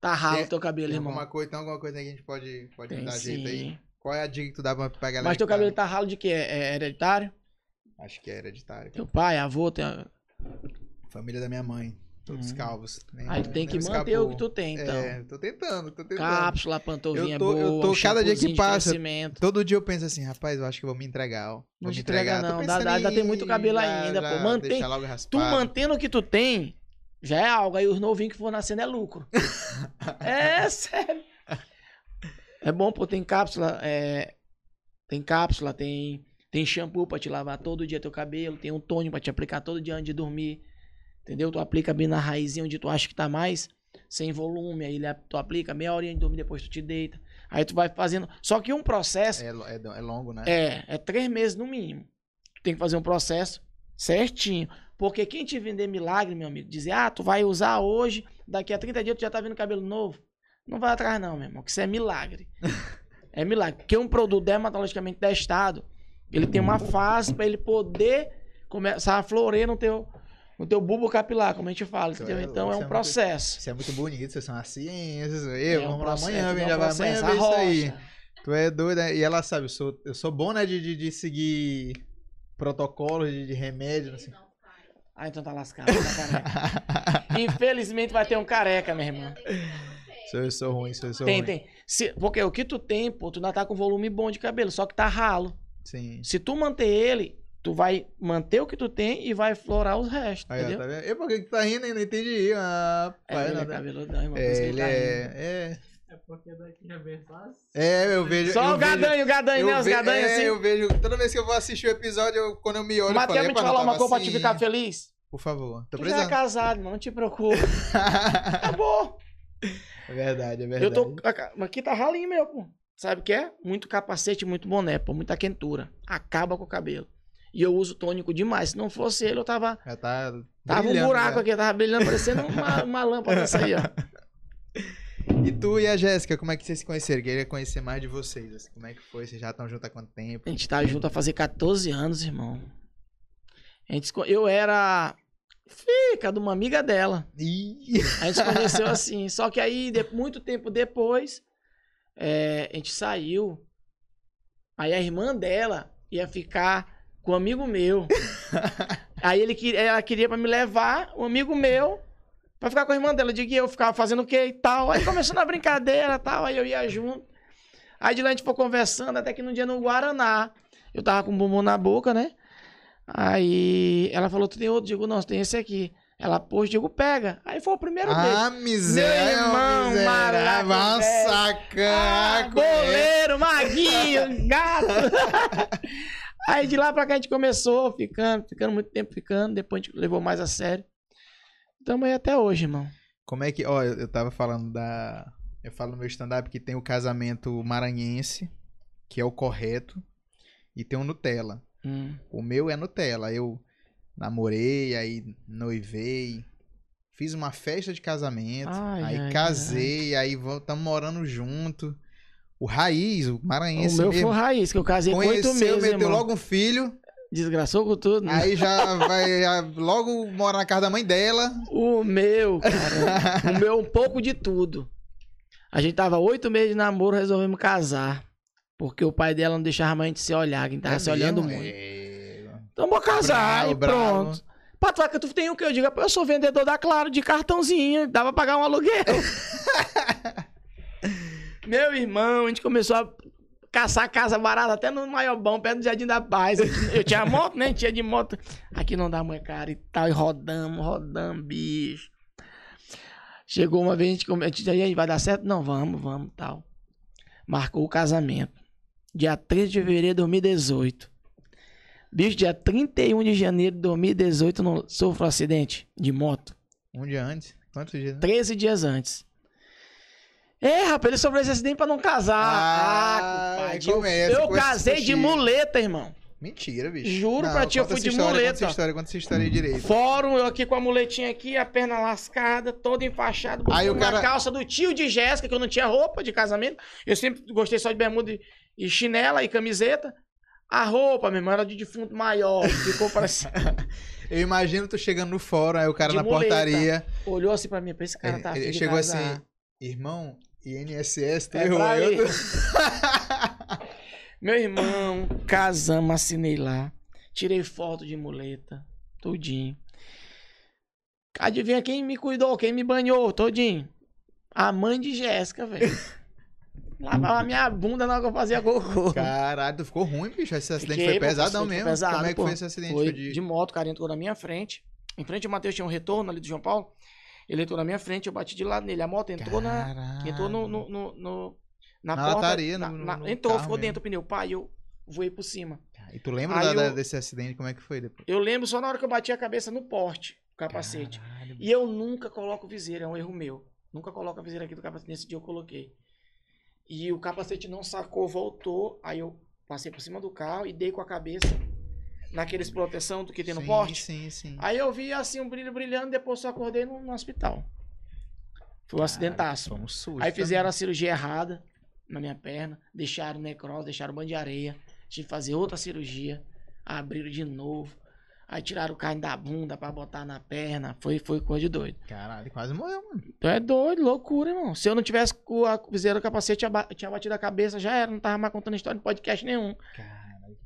Tá ralo o teu cabelo, Tem irmão. alguma coisa, tem alguma coisa aí que a gente pode, pode Tem dar jeito aí? Qual é a dica que tu dá pra, pra galera? Mas teu tá- cabelo tá ralo de quê? É hereditário? Acho que é hereditário. Teu pai, avô, tem... Família da minha mãe. Todos Hum. calvos. Nem- aí tu tem que me manter o que tu tem, então. É, tô tentando, tô tentando. Cápsula, pantovinha Eu tô- eu boa, tô- um cada dia que passa. Todo dia eu penso assim, rapaz, eu acho que eu vou me entregar, ó. Vou Não me te entrega, entregar. Tô não. Dá- dá- ainda em tem muito cabelo já- ainda, já pô. Mantém- Tu mantendo o que tu tem, já é algo. Aí os novinhos que for nascendo é lucro. é, sério. É bom, pô, tem cápsula, é, tem cápsula, tem, tem shampoo pra te lavar todo dia teu cabelo, tem um tônico pra te aplicar todo dia antes de dormir. Entendeu? Tu aplica bem na raizinha onde tu acha que tá mais, sem volume, aí tu aplica meia horinha de dormir, depois tu te deita. Aí tu vai fazendo. Só que um processo É, é, é longo, né? é, é três meses no mínimo. Tu tem que fazer um processo certinho. Porque quem te vender milagre, meu amigo, dizer, ah, tu vai usar hoje, daqui a 30 dias tu já tá vendo cabelo novo. Não vai atrás, não, meu irmão, que isso é milagre. é milagre. Porque um produto dermatologicamente testado, ele tem uma fase para ele poder começar a florir no teu, no teu bulbo capilar, como a gente fala, entendeu? é- então é é um muito- processo. Isso é muito bonito, vocês são a ciência. Eu, É um vamos lá processo, amanhã, é vem, um já vai amanhã ver isso aí. Tu é doido, né? E ela sabe, eu sou, eu sou bom, né, de, de, de seguir protocolos de, de remédio, não sei. Ah, então tá lascado, tá careca. Infelizmente vai ter um careca, meu irmão. Sou- Eu sou ruim, sou, eu sou Tem, ruim. tem. Se- porque o que tu tem, pô, tu ainda tá com volume bom de cabelo, só que tá ralo. Sim. Se tu manter ele, tu vai manter o que tu tem e vai florar os restos, Aí, entendeu? tá vendo? E por que que tá rindo aí? Não entendi. Ah, É, pai, ele é nada. cabeludão, irmão. É, ele tá rindo. é, é. É porque daqui já vem as... É, eu vejo. Só eu o gadanho, o gadanho, né? Os ve- gadanhos é, assim. eu vejo. Toda vez que eu vou assistir o episódio, eu- quando eu me olho, eu Matheus, falei, me te "Epa, não falar uma coisa pra te assim." ficar feliz. Por favor, tô Tu já é precisando. casado, irmão, não te preocupa. Acabou. É verdade, é verdade. Eu tô. Aqui tá ralinho meu, pô. Sabe o que é? Muito capacete, muito boné, pô. Muita quentura. Acaba com o cabelo. E eu uso tônico demais. Se não fosse ele, eu tava. Tá. Tava um buraco já. aqui, tava brilhando, parecendo uma, uma lâmpada dessa aí, ó. E tu e a Jéssica, como é que vocês se conheceram? Queria conhecer mais de vocês. assim, como é que foi? Vocês já estão juntos há quanto tempo? A gente tá junto a fazer 14 anos, irmão. A gente, eu era fica de uma amiga dela. Ih! A gente se conheceu assim. Só que aí, de- muito tempo depois, é, a gente saiu. Aí a irmã dela ia ficar com um amigo meu. aí ele, que- ela queria pra me levar, um amigo meu, pra ficar com a irmã dela. Eu digo, eu ficava fazendo o quê e tal. Aí começou na brincadeira e tal, aí eu ia junto. Aí de lá a gente foi conversando, até que num dia no Guaraná, eu tava com um bumbum na boca, né? Aí ela falou, tu tem outro? Eu digo, não, tem esse aqui. Ela, pô, eu digo, pega. Aí foi o primeiro beijo. Ah, miséria! Meu irmão, uma velho. Ah, boleiro, maguinho, gato. Aí de lá pra cá a gente começou ficando, ficando muito tempo ficando. Depois a gente levou mais a sério. Tamo aí até hoje, irmão. Como é que. Ó, eu, eu tava falando da. Eu falo no meu stand-up que tem o casamento maranhense, que é o correto. e tem um Nutella. Hum. O meu é Nutella. Eu namorei, aí noivei, fiz uma festa de casamento, Ai, aí ai, casei, aí estamos morando junto. O Raiz, o O maranhense meu mesmo, foi raiz, que eu casei com oito meses, meteu irmão. logo um filho, Desgraçou com tudo. né? aí já vai já logo morar na casa da mãe dela. O meu, cara. o meu, um pouco de tudo. A gente tava oito meses de namoro, resolvemos casar. Porque o pai dela não deixava a mãe de se olhar, que a gente tava É se olhando mesmo? muito. É. Então vou casar Bravo, e pronto. Patuaca, tu tem o que? Eu digo, eu sou vendedor da Claro de cartãozinho, dá pra pagar um aluguel. Meu irmão, a gente começou a caçar casa barata até no Maiobão, perto do Jardim da Paz. Eu tinha moto, né? Tinha de moto. Aqui não dá mãe cara e tal. E rodamos, rodamos, bicho. Chegou uma vez, a gente, come- a gente disse, "E aí, vai dar certo? Não, vamos, vamos, tal. Marcou o casamento. Dia 3 de fevereiro de 2018. Bicho, dia 31 de janeiro de 2018, não sofro um acidente de moto. Um dia antes. Quantos dias? né? 13 dias antes. É, rapaz, ele sofreu esse acidente pra não casar. Ah, Ah, compadre, começa eu esse casei de muleta, irmão. Mentira, bicho. Juro pra ti, eu fui de história, muleta. Conta essa história, conta essa história direito. Fórum, eu aqui com a muletinha aqui, a perna lascada, todo enfaixado. Aí o cara- calça do tio de Jéssica, que eu não tinha roupa de casamento. Eu sempre gostei só de bermuda e- e chinela e camiseta. A roupa, meu irmão, era de defunto maior. Ficou parecendo. Eu imagino tu chegando no fórum, aí o cara De na muleta. portaria. Olhou assim pra mim, pra esse cara ele- tá ele de chegou casar. assim, irmão, INSS, tu É Meu irmão, casamos, assinei lá. Tirei foto de muleta, tudinho. Adivinha quem me cuidou, quem me banhou, todinho? A mãe de Jéssica, velho. Lavava minha bunda na hora que eu fazia cocô. Caralho, tu ficou ruim, bicho. Esse acidente Fiquei, foi pesadão mesmo. pesado, Como é que pô. foi esse acidente? Foi Foi de... de... moto, o cara entrou na minha frente. Em frente ao Matheus tinha um retorno ali do João Paulo. Ele entrou na minha frente, eu bati de lado nele. A moto entrou na. Entrou no, no, no- no- na, Na porta. lataria, na- no- na- entrou, ficou mesmo. dentro do pneu. Pai, eu voei por cima. E tu lembra da- eu- desse acidente? Como é que foi depois? Eu lembro só na hora que eu bati a cabeça no porte, o capacete. Caralho, E eu nunca coloco viseira, é um erro meu. Nunca coloco a viseira aqui do capacete. Nesse dia eu coloquei. E o capacete não sacou, voltou. Aí eu passei por cima do carro e dei com a cabeça naqueles proteção do que tem no sim, porte. Sim, sim. Aí eu vi assim um brilho brilhando, depois só acordei no, no hospital. Foi um acidentaço. Um susto. Aí fizeram a cirurgia errada na minha perna, deixaram necrose, deixaram banho de areia. Tive que fazer outra cirurgia, abriram de novo. Aí tiraram o carne da bunda pra botar na perna. Foi, foi coisa de doido. Caralho, quase morreu, mano. Então é doido, loucura, irmão. Se eu não tivesse com a viseira do capacete, tinha, ba- tinha batido a cabeça, já era. Não tava mais contando história em podcast nenhum. Caralho,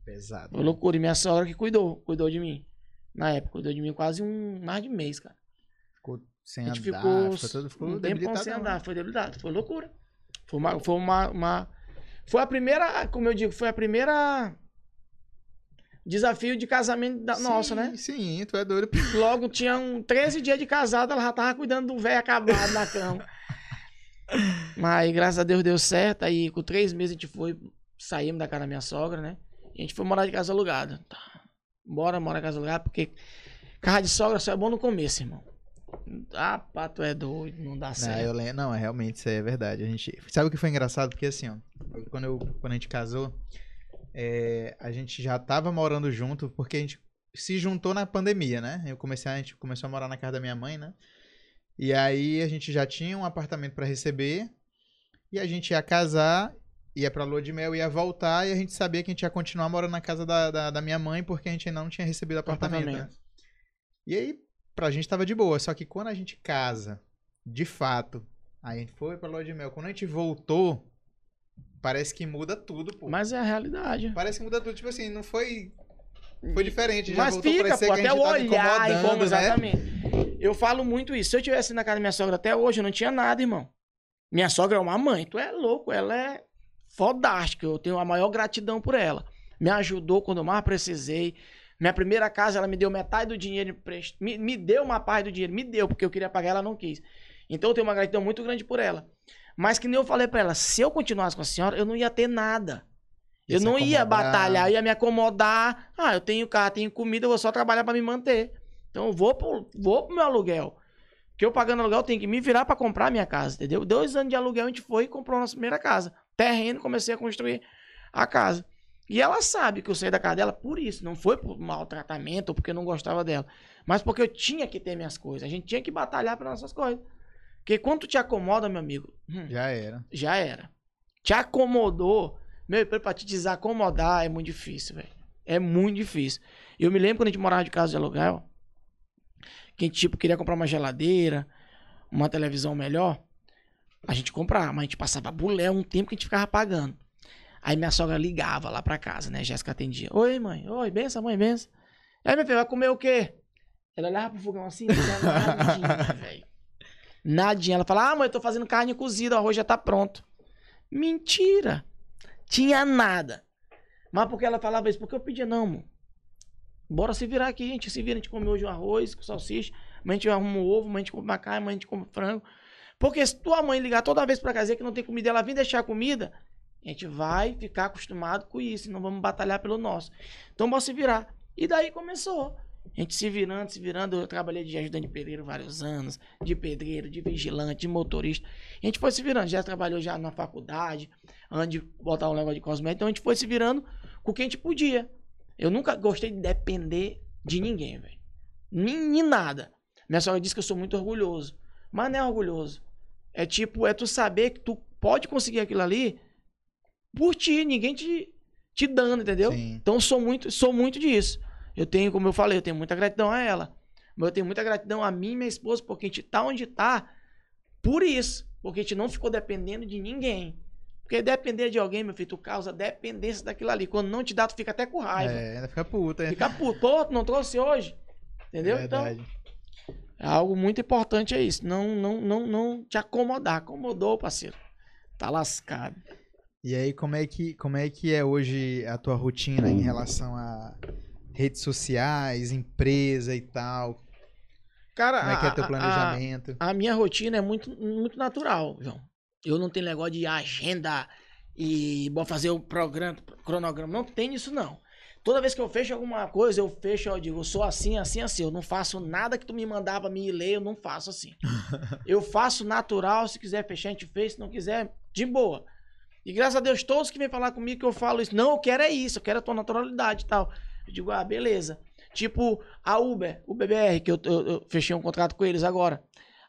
pesado. Foi loucura. E minha sogra que cuidou, cuidou de mim. Na época, cuidou de mim quase um mais de mês, cara. Ficou sem A gente andar, ficou, ficou, todo, ficou um sem andar, foi debilitado, foi loucura. Foi uma, foi uma, uma- foi a primeira, como eu digo, foi a primeira desafio de casamento da nossa, né? Sim, tu é doido. Logo tinha um 13 dias de casado, ela já tava cuidando do velho acabado na cama. Mas graças a Deus deu certo, aí com três meses a gente foi, saímos da casa da minha sogra, né? E a gente foi morar de casa alugada. Tá. Bora morar em casa alugada, porque casa de sogra só é bom no começo, irmão. Ah, pá, tu é doido, não dá Não, certo. eu lembro, não, é, realmente isso é verdade. A gente, sabe o que foi engraçado? Porque assim, ó, quando, eu, quando a gente casou, é, a gente já tava morando junto, porque a gente se juntou na pandemia, né? Eu comecei, a gente começou a morar na casa da minha mãe, né? E aí a gente já tinha um apartamento pra receber, e a gente ia casar, ia pra lua de mel, ia voltar, e a gente sabia que a gente ia continuar morando na casa da, da, da minha mãe, porque a gente ainda não tinha recebido apartamento, né? Apartamento. E aí, pra gente tava de boa. Só que quando a gente casa, de fato, aí a gente foi pra lua de mel. Quando a gente voltou, parece que muda tudo, pô. Mas é a realidade. Parece que muda tudo. Tipo assim, não foi. Foi diferente. Já Mas fica, pô, até o olhar e como né? exatamente. Eu falo muito isso. Se eu tivesse na casa da minha sogra até hoje, eu não tinha nada, irmão. Minha sogra é uma mãe, tu é louco, ela é fodástica. Eu tenho a maior gratidão por ela. Me ajudou quando eu mais precisei. Minha primeira casa, ela me deu metade do dinheiro, me, me deu uma parte do dinheiro, me deu, porque eu queria pagar, ela não quis. Então eu tenho uma gratidão muito grande por ela. Mas que nem eu falei pra ela, se eu continuasse com a senhora, eu não ia ter nada. Eu não ia batalhar, eu ia me acomodar. Ah, eu tenho carro, tenho comida, eu vou só trabalhar pra me manter. Então eu vou pro, vou pro meu aluguel. Que eu pagando aluguel, eu tenho que me virar pra comprar minha casa, entendeu? Dois anos de aluguel a gente foi e comprou a nossa primeira casa. Terreno, comecei a construir a casa. E ela sabe que eu saí da casa dela por isso. Não foi por maltratamento ou porque eu não gostava dela. Mas porque eu tinha que ter minhas coisas. A gente tinha que batalhar para nossas coisas. Porque quando tu te acomoda, meu amigo, hum, Já era. já era. Te acomodou. Meu, pra te desacomodar é muito difícil, velho. É muito difícil. Eu me lembro quando a gente morava de casa de aluguel, que a gente, tipo, queria comprar uma geladeira, uma televisão melhor. A gente comprava, mas a gente passava bulé um tempo que a gente ficava pagando. Aí minha sogra ligava lá pra casa, né? Jéssica atendia. Oi, mãe. Oi, benção, mãe, benção. Aí, minha filha, vai comer o quê? Ela olhava pro fogão assim, nadinha, velho. Nadinha. Ela fala, ah, mãe, eu tô fazendo carne cozida, o arroz já tá pronto. Mentira. Tinha nada. Mas porque ela falava isso? Porque eu pedia, não, amor. Bora se virar aqui, gente se vira, a gente come hoje um arroz com salsicha, amanhã a gente arruma um ovo, amanhã a gente come uma carne, amanhã a gente come frango. Porque se tua mãe ligar toda vez pra casa que não tem comida, ela vir deixar comida, a gente vai ficar acostumado com isso, não vamos batalhar pelo nosso. Então bora se virar. E daí começou. A gente se virando, se virando. Eu trabalhei de ajudante de pedreiro vários anos, de pedreiro, de vigilante, de motorista. A gente foi se virando. Já trabalhou já na faculdade, antes de botar um negócio de cosmético. Então a gente foi se virando com o que a gente podia. Eu nunca gostei de depender de ninguém, velho. Nem, nem nada. Minha sogra disse que eu sou muito orgulhoso. Mas não é orgulhoso. É tipo, é tu saber que tu pode conseguir aquilo ali por ti, ninguém te, te dando, entendeu? Sim. Então sou muito, sou muito disso. Eu tenho, como eu falei, eu tenho muita gratidão a ela. Mas eu tenho muita gratidão a mim e minha esposa, porque a gente tá onde tá por isso. Porque a gente não ficou dependendo de ninguém. Porque depender de alguém, meu filho, tu causa dependência daquilo ali. Quando não te dá, tu fica até com raiva. É, ainda fica puta, hein? Fica puto, não trouxe hoje. Entendeu? Verdade. Então, é algo muito importante é isso. Não, não, não, não te acomodar. Acomodou, parceiro. Tá lascado. E aí, como é que, como é, que é hoje a tua rotina em relação a redes sociais, empresa e tal? Cara, Como é que é a- teu a- planejamento? A minha rotina é muito, muito natural, João. Eu não tenho negócio de agenda e vou fazer o programa, cronograma. Não tem isso, não. Toda vez que eu fecho alguma coisa, eu fecho, eu digo, eu sou assim, assim, assim. Eu não faço nada que tu me mandar pra mim ler, eu não faço assim. eu faço natural, se quiser fechar, a gente fez, se não quiser, de boa. E graças a Deus, todos que vêm falar comigo que eu falo isso, não, eu quero é isso, eu quero a tua naturalidade e tal. Eu digo, ah, beleza. Tipo, a Uber, o BBR, que eu, eu- eu fechei um contrato com eles agora.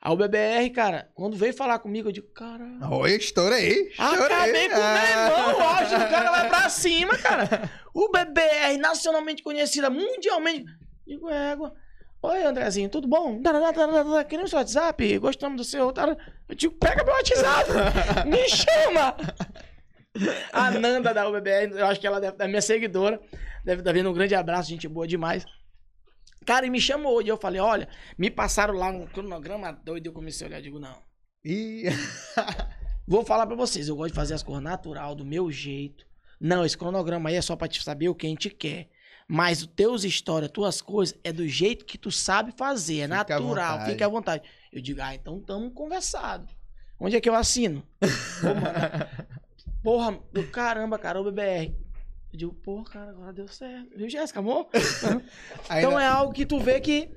A UBBR, cara, quando veio falar comigo, eu digo, caralho. Oi, estourei. estourei. Acabei com o meu Ah. irmão, hoje o cara vai pra cima, cara. O BBR, nacionalmente conhecida, mundialmente. Digo, égua. Oi, Andrezinho, tudo bom? Queremos seu WhatsApp? Gostamos do seu. Eu digo, pega meu WhatsApp, me chama. A Nanda da UBBR, eu acho que ela deve, é minha seguidora, deve estar vendo um grande abraço, gente boa demais. Cara, e me chamou, e eu falei, olha, me passaram lá um cronograma doido, eu comecei a olhar, digo, não. Ih, Vou falar pra vocês, eu gosto de fazer as coisas natural, do meu jeito. Não, esse cronograma aí é só pra te saber o que a gente quer. Mas os teus histórias, tuas coisas, é do jeito que tu sabe fazer, é Fica à natural, vontade. fica à vontade. Eu digo, ah, então tamo conversado. Onde é que eu assino? Porra, do caramba, cara, o BBR. Eu digo, porra, cara, agora deu certo. Viu, Jéssica, amor? Então é algo que tu vê que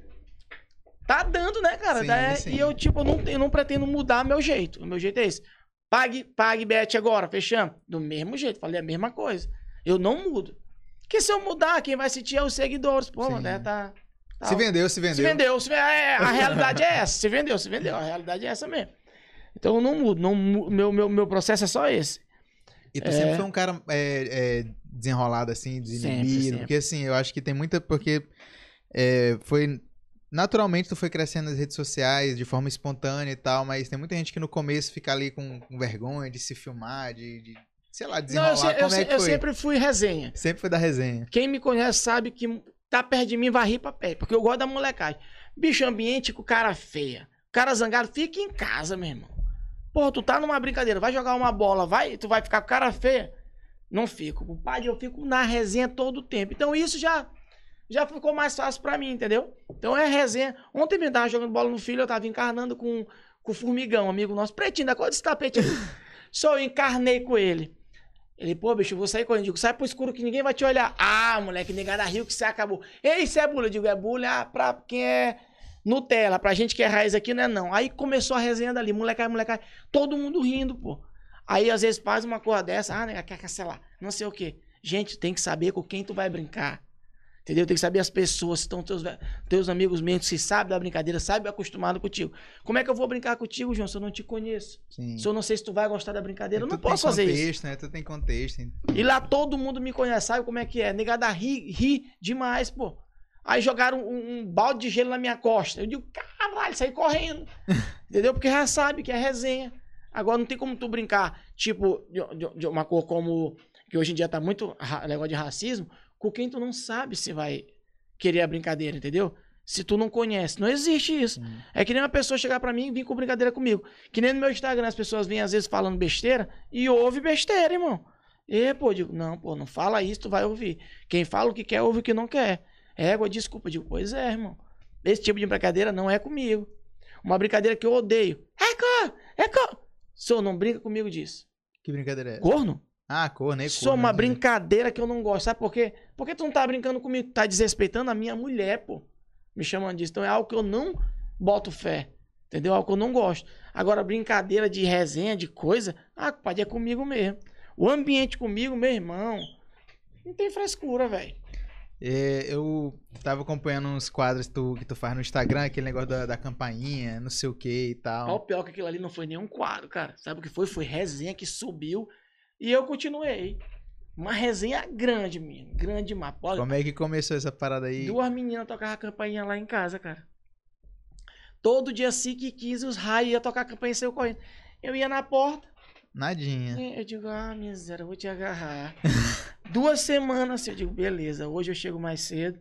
tá dando, né, cara? Sim, Tá- sim. E eu, tipo, eu não, eu não pretendo mudar meu jeito. O meu jeito é esse. Pague, pague, Bet agora, fechamos. Do mesmo jeito, falei a mesma coisa. Eu não mudo. Porque se eu mudar, quem vai sentir é os seguidores. Pô, né, tá... tá- Se vendeu, se vendeu. Se vendeu. Se, é, a realidade é essa. Se vendeu, se vendeu. A realidade é essa mesmo. Então eu não mudo. Não, meu, meu, meu processo é só esse. E tu É. sempre foi um cara é, é, desenrolado, assim. Sempre, sempre. Porque, assim, eu acho que tem muita... Porque é, foi... Naturalmente, tu foi crescendo nas redes sociais de forma espontânea e tal, mas tem muita gente que no começo fica ali com, com vergonha de se filmar, de, de, sei lá, Não, desenrolar. eu, se- eu Como se- é que eu foi? sempre fui resenha. Sempre foi da resenha. Quem me conhece sabe que tá perto de mim vai rir pra pé, porque eu gosto da molecagem. Bicho, ambiente com cara feia. Cara zangado, fica em casa, meu irmão. Pô, tu tá numa brincadeira, vai jogar uma bola, vai, tu vai ficar com cara feia? Não fico. O pai, eu fico na resenha todo o tempo. Então isso já já ficou mais fácil pra mim, entendeu? Então é resenha. Ontem eu tava jogando bola no filho, eu tava encarnando com, com o Formigão, amigo nosso. Pretinho, da cor desse tapete. Só eu encarnei com ele. Ele, pô, bicho, eu vou sair correndo. Eu digo, sai pro escuro que ninguém vai te olhar. Ah, moleque, negada rio que você acabou. Ei, isso é bullying. Eu digo, é ah, pra quem é Nutella. Pra gente que é raiz aqui, não é não. Aí começou a resenha dali, molecai, molecai. Todo mundo rindo, pô. Aí às vezes faz uma coisa dessa, ah, nega, quer cancelar, não sei o quê. Gente, tem que saber com quem tu vai brincar. Entendeu? Tem que saber as pessoas, se estão teus, teus amigos mesmo, se sabe da brincadeira, sabe acostumado contigo. Como é que eu vou brincar contigo, João, se eu não te conheço? Sim. Se eu não sei se tu vai gostar da brincadeira, eu não posso fazer isso. contexto, né? Tu tem contexto. hein? E lá todo mundo me conhece, sabe como é que é? Negada ri, ri demais, pô. Aí jogaram um, um balde de gelo na minha costa. Eu digo, caralho, saí correndo. Entendeu? Porque já sabe que é resenha. Agora não tem como tu brincar, tipo, de, de- de uma cor como. Que hoje em dia tá muito negócio de racismo, com quem tu não sabe se vai querer a brincadeira, entendeu? Se tu não conhece. Não existe isso. Sim. É que nem uma pessoa chegar pra mim e vir com brincadeira comigo. Que nem no meu Instagram as pessoas vêm às vezes falando besteira e ouve besteira, irmão. E, pô, digo, não, pô, não fala isso, tu vai ouvir. Quem fala o que quer, ouve o que não quer. Égua, desculpa. Eu digo, pois é, irmão. Esse tipo de brincadeira não é comigo. Uma brincadeira que eu odeio. É cor, é cor. Senhor, não brinca comigo disso. Que brincadeira é essa? Corno? Ah, cor, né? Sou uma né? brincadeira que eu não gosto. Sabe por quê? Porque tu não tá brincando comigo, tu tá desrespeitando a minha mulher, pô. Me chamando disso. Então é algo que eu não boto fé. Entendeu? Algo que eu não gosto. Agora, brincadeira de resenha, de coisa, ah, pode é comigo mesmo. O ambiente comigo, meu irmão, não tem frescura, velho. É, eu tava acompanhando uns quadros que tu, que tu faz no Instagram, aquele negócio da, da campainha, não sei o que e tal. O pior que aquilo ali não foi nenhum quadro, cara. Sabe o que foi? Foi resenha que subiu e eu continuei. Uma resenha grande, menino. Grande. Pode- Como é que começou essa parada aí? Duas meninas tocavam a campainha lá em casa, cara. Todo dia assim que quis, os raios ia tocar a campainha e saiu correndo. Eu ia na porta, Nadinha. eu digo, ah, miséria, vou te agarrar. Duas semanas eu digo, beleza, hoje eu chego mais cedo,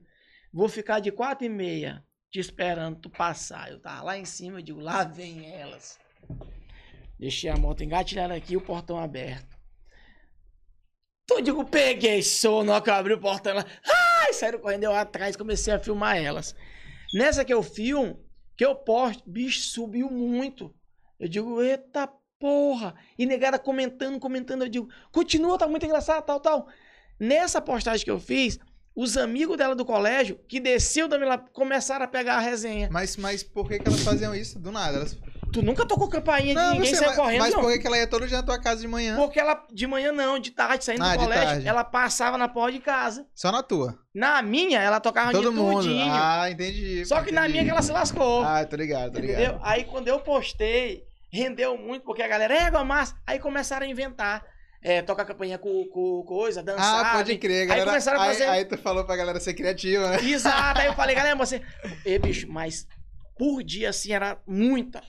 vou ficar de quatro e meia te esperando tu passar. Eu tava lá em cima, eu digo, lá vem elas. Deixei a moto engatilhada aqui, o portão aberto. Tu digo, peguei sono, hora que eu abri o portão, ela, ai, saíram correndo eu atrás, comecei a filmar elas. Nessa que eu filmo, que eu posto, bicho, subiu muito. Eu digo, eita porra. E negada comentando, comentando, eu digo, continua, tá muito engraçado, tal, tal. Nessa postagem que eu fiz, os amigos dela do colégio, que desceu da Vila, começaram a pegar a resenha. Mas, mas por que, que elas faziam isso? Do nada. Elas... Tu nunca tocou campainha de Não, ninguém você, saiu mas, correndo, mas não. por que, que ela ia todo dia na tua casa de manhã? Porque ela, de manhã não, de tarde, saindo Ah, do de colégio, tarde. ela passava na porta de casa. Só na tua. Na minha, ela tocava Todo de mundo. tudinho. Ah, entendi. Só que na minha que ela se lascou. Ah, tô ligado, tô ligado. entendeu? Aí quando eu postei, rendeu muito, porque a galera, é, massa. Aí começaram a inventar. É, tocar campainha com, com coisa, dançar. Ah, pode crer, galera. Aí começaram a aí, fazer. aí tu falou pra galera ser criativa, né? Exato. Aí eu falei, galera, você. E, bicho, mas por dia, assim, era muita.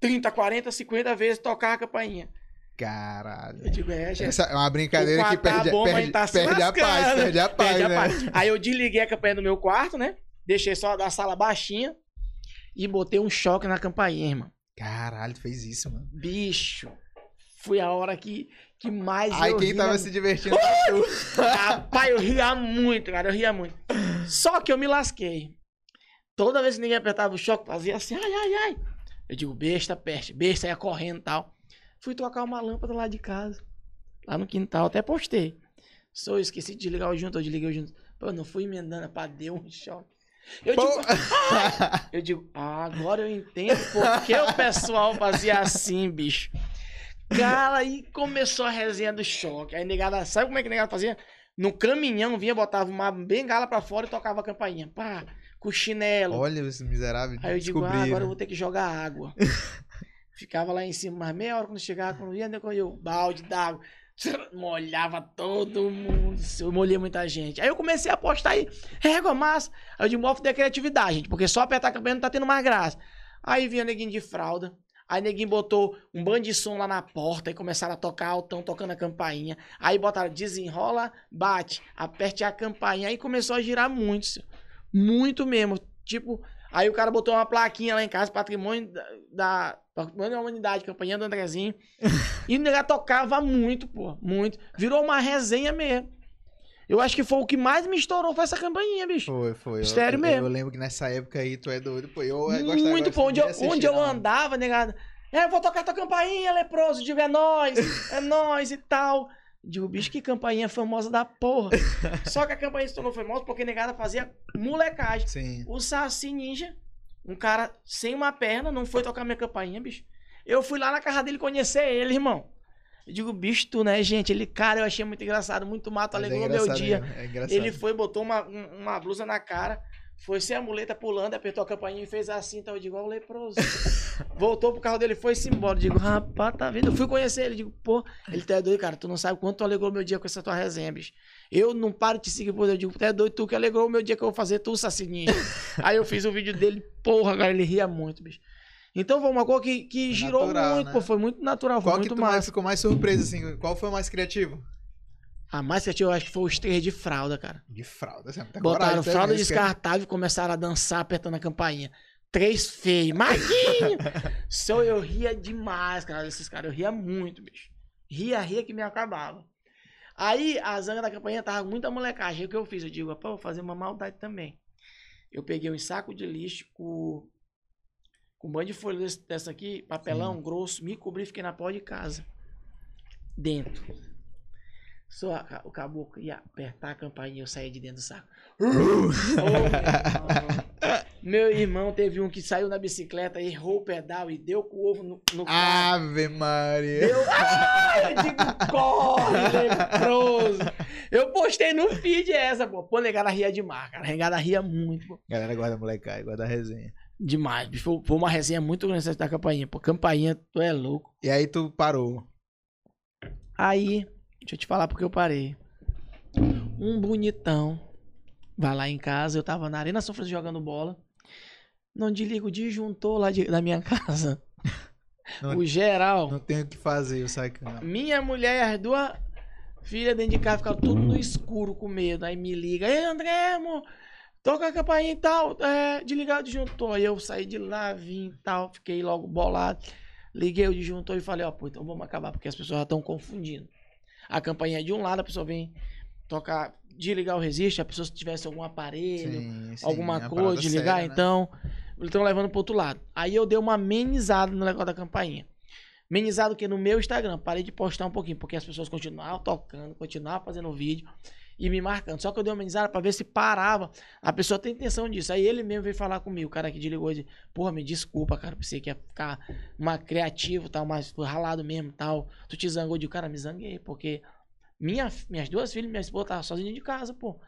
30, 40, 50 vezes tocar a campainha. Caralho. Eu digo, é, gente. Essa é uma brincadeira que perde, bom, mas perde, tá perde a paz, perde a paz, Perde a né? paz. Aí eu desliguei a campainha do meu quarto, né? Deixei só da sala baixinha e botei um choque na campainha, irmão. Caralho, tu fez isso, mano. Bicho, foi a hora que, que mais Aí eu quem ri tava se divertindo. Rapaz, eu ria muito, cara, eu ria muito. Só que eu me lasquei. Toda vez que ninguém apertava o choque, fazia assim, ai, ai, ai. Eu digo, besta, peste, besta, ia correndo e tal. Fui trocar uma lâmpada lá de casa, lá no quintal, até postei. Só eu esqueci de ligar o junto, eu desliguei o junto. Pô, não fui emendando, pá, deu um choque. Eu digo, eu digo, ah, agora eu entendo por que o pessoal fazia assim, bicho. Cara, aí começou a resenha do choque. Aí negada, sabe como é que negada fazia? No caminhão vinha, botava uma bengala pra fora e tocava a campainha. Pá, com chinelo. Olha os miseráveis. aí eu digo, ah, agora eu vou ter que jogar água. Ficava lá em cima, mas meia hora quando chegava, quando ia, eu ia o balde d'água. Molhava todo mundo. Eu molhei muita gente. Aí eu comecei a postar aí, régua massa. Aí eu digo, da criatividade, gente, porque só apertar a campanha não tá tendo mais graça. Aí vinha neguinho de fralda. Aí neguinho botou um bando de som lá na porta e começaram a tocar altão, tocando a campainha. Aí botaram desenrola, bate, aperte a campainha. Aí começou a girar muito, muito mesmo. Tipo, aí o cara botou uma plaquinha lá em casa, patrimônio da, da patrimônio da humanidade, campainha do Andrezinho. e o negócio tocava muito, pô, muito. Virou uma resenha mesmo. Eu acho que foi o que mais me estourou foi essa campainha, bicho. Foi, foi. Eu- Sério eu, mesmo. Eu lembro que nessa época aí tu é doido. Pô, eu eu gostava Muito, pô. Onde, de eu, assistir, onde eu andava, negado. É, eu vou tocar tua campainha, leproso. Digo, é nóis, é nóis e tal. Digo, bicho, que campainha famosa da porra. Só que a campainha se tornou famosa porque negada fazia molecagem. Sim. O Saci Ninja, um cara sem uma perna, não foi tocar minha campainha, bicho. Eu fui lá na casa dele conhecer ele, irmão. Eu digo, bicho, tu, né, gente? Ele, cara, eu achei muito engraçado, muito mato, Mas é alegrou meu engraçado dia. É. Ele foi, botou uma, um- uma blusa na cara, foi sem a muleta pulando, apertou a campainha e fez assim, então eu digo, ó, o leproso. Voltou pro carro dele, foi-se embora. Eu digo, rapaz, tá vendo? Eu fui conhecer ele, digo, pô, ele tá doido, cara, tu não sabe quanto tu alegrou meu dia com essa tua resenha, bicho. Eu não paro de te seguir por eu digo, tu é doido, tu que alegrou o meu dia que eu vou fazer, tu, sacininho. Aí eu fiz o vídeo dele, porra, cara, ele ria muito, bicho. Então foi uma coisa que, que girou natural, muito, né? pô, foi muito natural, foi Qual que muito tu mais, ficou mais surpreso, assim? Qual foi o mais criativo? A mais criativa, eu acho que foi os três de fralda, cara. De fralda, você tá Botaram coragem, fralda né? É- descartável e começaram a dançar apertando a campainha. Três feios. Marquinho! Só eu ria demais, cara, desses caras. Eu ria muito, bicho. Ria, ria que me acabava. Aí a zanga da campainha tava muita molecagem. O que eu fiz? Eu digo, pô, vou fazer uma maldade também. Eu peguei um saco de lixo com, com um banho de folha dessa aqui, papelão grosso, me cobri e fiquei na porta de casa. Dentro. Só a- o caboclo ia apertar a campainha e eu saía de dentro do saco. Ô, meu irmão. Meu irmão teve um que saiu na bicicleta, errou o pedal e deu com o ovo no, no carro. Ave Maria. Deu. Ah, eu digo, corre, leproso. Eu postei no feed essa, pô. Pô, negada ria demais, cara. Negada ria muito, pô. Galera guarda molecada, guarda a resenha. Demais. Foi, foi uma resenha muito grande essa da campainha. Pô, campainha, tu é louco. E aí tu parou. Aí, deixa eu te falar porque eu parei. Um bonitão vai lá em casa, eu tava na Arena São Francisco jogando bola. Não desliga o disjuntor lá de- da minha casa. Não- o geral. Não tem o que fazer, eu sacando. Minha mulher e as duas filhas dentro de casa ficaram tudo no escuro com medo. Aí me liga, ei André, amor, toca a campainha e tal, é, desligar o disjuntor. Aí eu saí de lá, vim e tal, fiquei logo bolado. Liguei o disjuntor e falei, ó, pô, então vamos acabar, porque as pessoas já estão confundindo. A campainha é de um lado, a pessoa vem tocar, desligar o resiste, a pessoa se tivesse algum aparelho, Sim, sim, alguma uma coisa, desligar, séria, né? então. Eles estão levando pro outro lado. Aí eu dei uma amenizada no negócio da campainha. Amenizado que no meu Instagram, parei de postar um pouquinho, porque as pessoas continuavam tocando, continuavam fazendo vídeo e me marcando. Só que eu dei uma amenizada pra ver se parava. A pessoa tem intenção disso. Aí ele mesmo veio falar comigo, o cara que desligou disse, porra, me desculpa, cara, pensei que ia ficar uma criativo, tal, foi ralado mesmo, tal. Tu te zangou de cara, me zanguei, porque minha, minhas duas filhas minha esposa estavam sozinhas de casa, pô.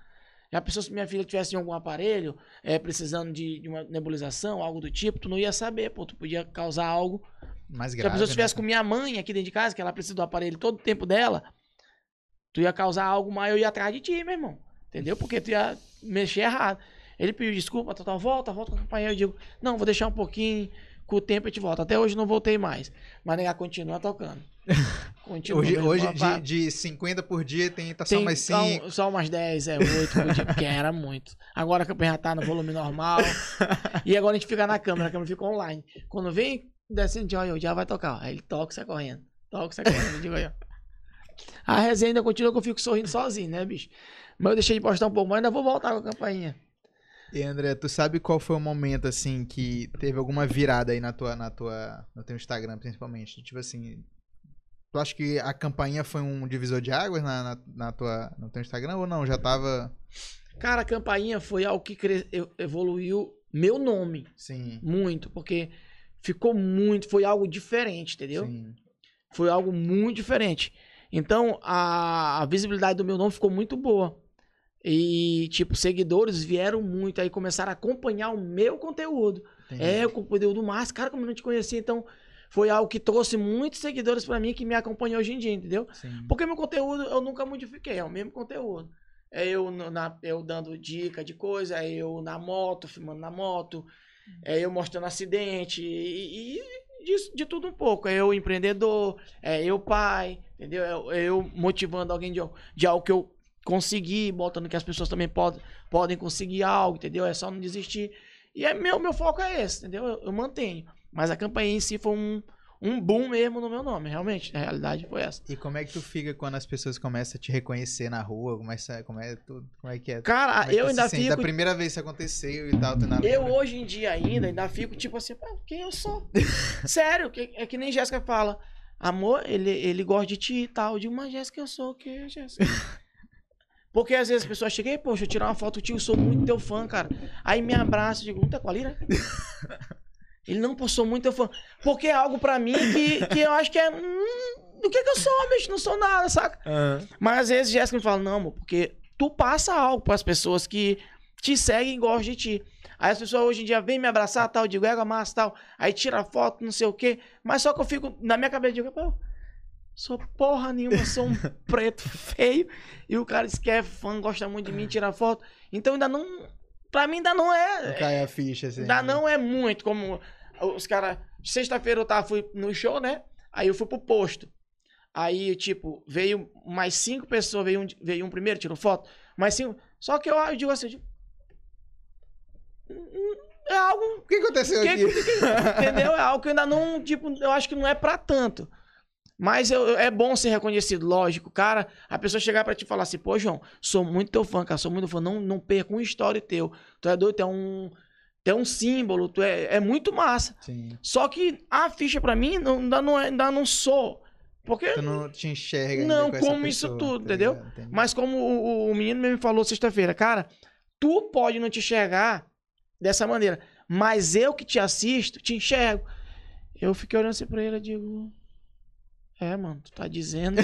Já pensou se minha filha tivesse algum aparelho, é, precisando de, de uma nebulização, algo do tipo, tu não ia saber, pô. Tu podia causar algo. Mais Se a grave, pessoa estivesse né? com minha mãe aqui dentro de casa, que ela precisa do aparelho todo o tempo dela, tu ia causar algo maior, eu ia atrás de ti, meu irmão. Entendeu? Porque tu ia mexer errado. Ele pediu desculpa, Total, volta, volta com a companhia. Eu digo, não, vou deixar um pouquinho, com o tempo a gente volta. Até hoje não voltei mais. Mas negar continua tocando. Continua. Hoje, hoje de, de 50 por dia tem tá só Tem mais só, 5. só umas 10, é 8 por dia, porque era muito. Agora a campanha já tá no volume normal. e agora a gente fica na câmera, a câmera fica online. Quando vem descendo de olha, já vai tocar. Aí ele toca e sai correndo. Toca e sai correndo. Eu digo aí, ó. A resenha ainda continua que eu fico sorrindo sozinho, né, bicho? Mas eu deixei de postar um pouco, mas ainda vou voltar com a campainha. E André, tu sabe qual foi o momento assim que teve alguma virada aí na tua, na tua, no teu Instagram, principalmente? Tipo assim, tu acha que a campainha foi um divisor de águas na, na, na tua, no teu Instagram ou não? Já tava, Cara, a campainha foi algo que cre- eu- evoluiu meu nome sim, muito, porque ficou muito, foi algo diferente, entendeu? sim, Foi algo muito diferente. Então, a, a visibilidade do meu nome ficou muito boa. E, tipo, seguidores vieram muito, aí começaram a acompanhar o meu conteúdo. entendi. É, o conteúdo massa, cara, como eu não te conhecia, então foi algo que trouxe muitos seguidores pra mim que me acompanham hoje em dia, entendeu? Sim. Porque meu conteúdo eu nunca modifiquei, é o mesmo conteúdo. É eu, na, eu dando dica de coisa, é eu na moto, filmando na moto, é eu mostrando acidente e, e de, de tudo um pouco. É eu empreendedor, é eu pai, entendeu? É eu, é eu motivando alguém de, de algo que eu consegui, botando que as pessoas também podem, podem conseguir algo, entendeu? É só não desistir. E é meu, meu foco é esse, entendeu? Eu, eu mantenho. Mas a campanha em si foi um, um boom mesmo no meu nome, realmente. A realidade foi essa. E como é que tu fica quando as pessoas começam a te reconhecer na rua? Começa, como, é, tudo, como é que é? Cara, é que eu tu ainda se sente? Da fico. primeira vez que aconteceu e tal, tu ainda Eu hoje em dia ainda, ainda fico tipo assim, "Pá, quem eu sou? Sério, que- é que nem Jéssica fala. Amor, ele, ele gosta de ti e tal. Eu digo, mas Jéssica, eu sou o quê, Jéssica? Porque às vezes as pessoas chegam e, poxa, eu tirar uma foto contigo, eu sou muito teu fã, cara. Aí me abraça e digo, não tá com a Lira? Ele não, pô, sou muito teu fã. Porque é algo pra mim que, que eu acho que é. hum, do que que eu sou, bicho? Não sou nada, saca? Mas às vezes Jéssica me fala, não, amor, porque tu passa algo pras pessoas que te seguem e gostam de ti. Aí as pessoas hoje em dia vêm me abraçar, tal, eu digo, égua massa, tal. Aí tira foto, não sei o quê. Mas só que eu fico, na minha cabeça, eu digo, pô, sou porra nenhuma, sou um preto feio. E o cara diz que é fã, gosta muito de mim, tira foto. Então ainda não, pra mim ainda não é... Não cai a ficha, assim. Ainda não é muito como os caras. Sexta-feira eu tava, fui no show, né? Aí eu fui pro posto. Aí, tipo, veio mais cinco pessoas, veio um, veio um primeiro, tirou foto, mais cinco. Só que eu, eu digo assim, eu digo, "Hum, é algo O que aconteceu que- aqui? Entendeu? É algo que eu ainda não, tipo, eu acho que não é pra tanto. Mas eu- é bom ser reconhecido, lógico. Cara, a pessoa chegar pra te falar assim, pô, João, sou muito teu fã, cara, sou muito fã, não, não perca um story teu. Tu é doido, tu é um, é um símbolo, tu é, é muito massa. Sim. Só que a ficha pra mim não, ainda, não é, ainda não sou. Porque, Tu não te enxerga Não, com como isso pessoa, tudo, tá entendeu? ligado? Mas como o, o- o menino me falou sexta-feira, cara, tu pode não te enxergar dessa maneira, mas eu que te assisto, te enxergo. Eu fiquei olhando assim pra ele e digo. É, mano, tu tá dizendo.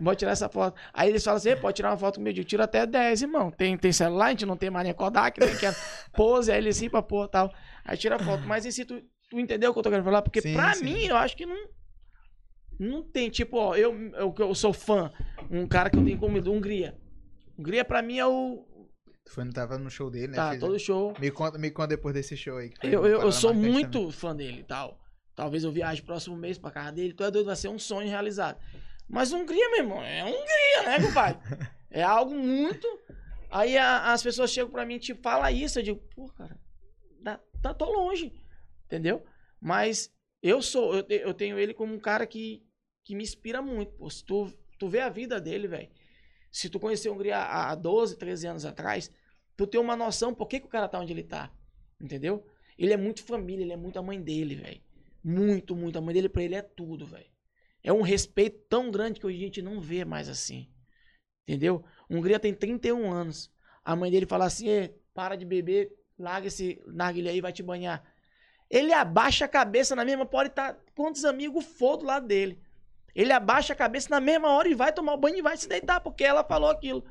Vou tirar essa foto. Aí eles falam assim: "Ei, pode tirar uma foto comigo. Eu tiro até 10, irmão. Tem, tem celular, a gente não tem mais nem Kodak, nem quer pose, aí ele assim pra pôr tal. Aí tira a foto. Mas e se tu, tu entendeu o que eu tô querendo falar? Porque Sim, pra sim. mim, eu acho que não. Não tem, tipo, ó, eu, eu, eu sou fã. Um cara que eu tenho como Hungria. Hungria pra mim é o. Tu foi, não tava no show dele, né? Tá, todo show. Me conta, me conta depois desse show aí. que Eu, eu, eu sou muito fã dele e tal. Talvez eu viaje próximo mês pra casa dele. Tu é doido, vai ser um sonho realizado. Mas Hungria, meu irmão, é Hungria, né, compadre? É algo muito. Aí a- as pessoas chegam pra mim e te falam isso. Eu digo, pô, cara, tá, tá, longe. Entendeu? Mas eu sou, eu, eu tenho ele como um cara que, que me inspira muito. Pô, se tu, tu vê a vida dele, velho. Se tu conheceu Hungria há há 12, 13 anos atrás, tu tem uma noção por que, que o cara tá onde ele tá. Entendeu? Ele é muito família, ele é muito a mãe dele, velho. Muito, muito. A mãe dele pra ele é tudo, velho. É um respeito tão grande que hoje a gente não vê mais assim. Entendeu? Hungria tem 31 anos. A mãe dele fala assim: "Ê, para de beber, larga esse narguilha aí, vai te banhar. Ele abaixa a cabeça na mesma, pode estar quantos amigos for do lado dele. Ele abaixa a cabeça na mesma hora e vai tomar o banho e vai se deitar, porque ela falou aquilo.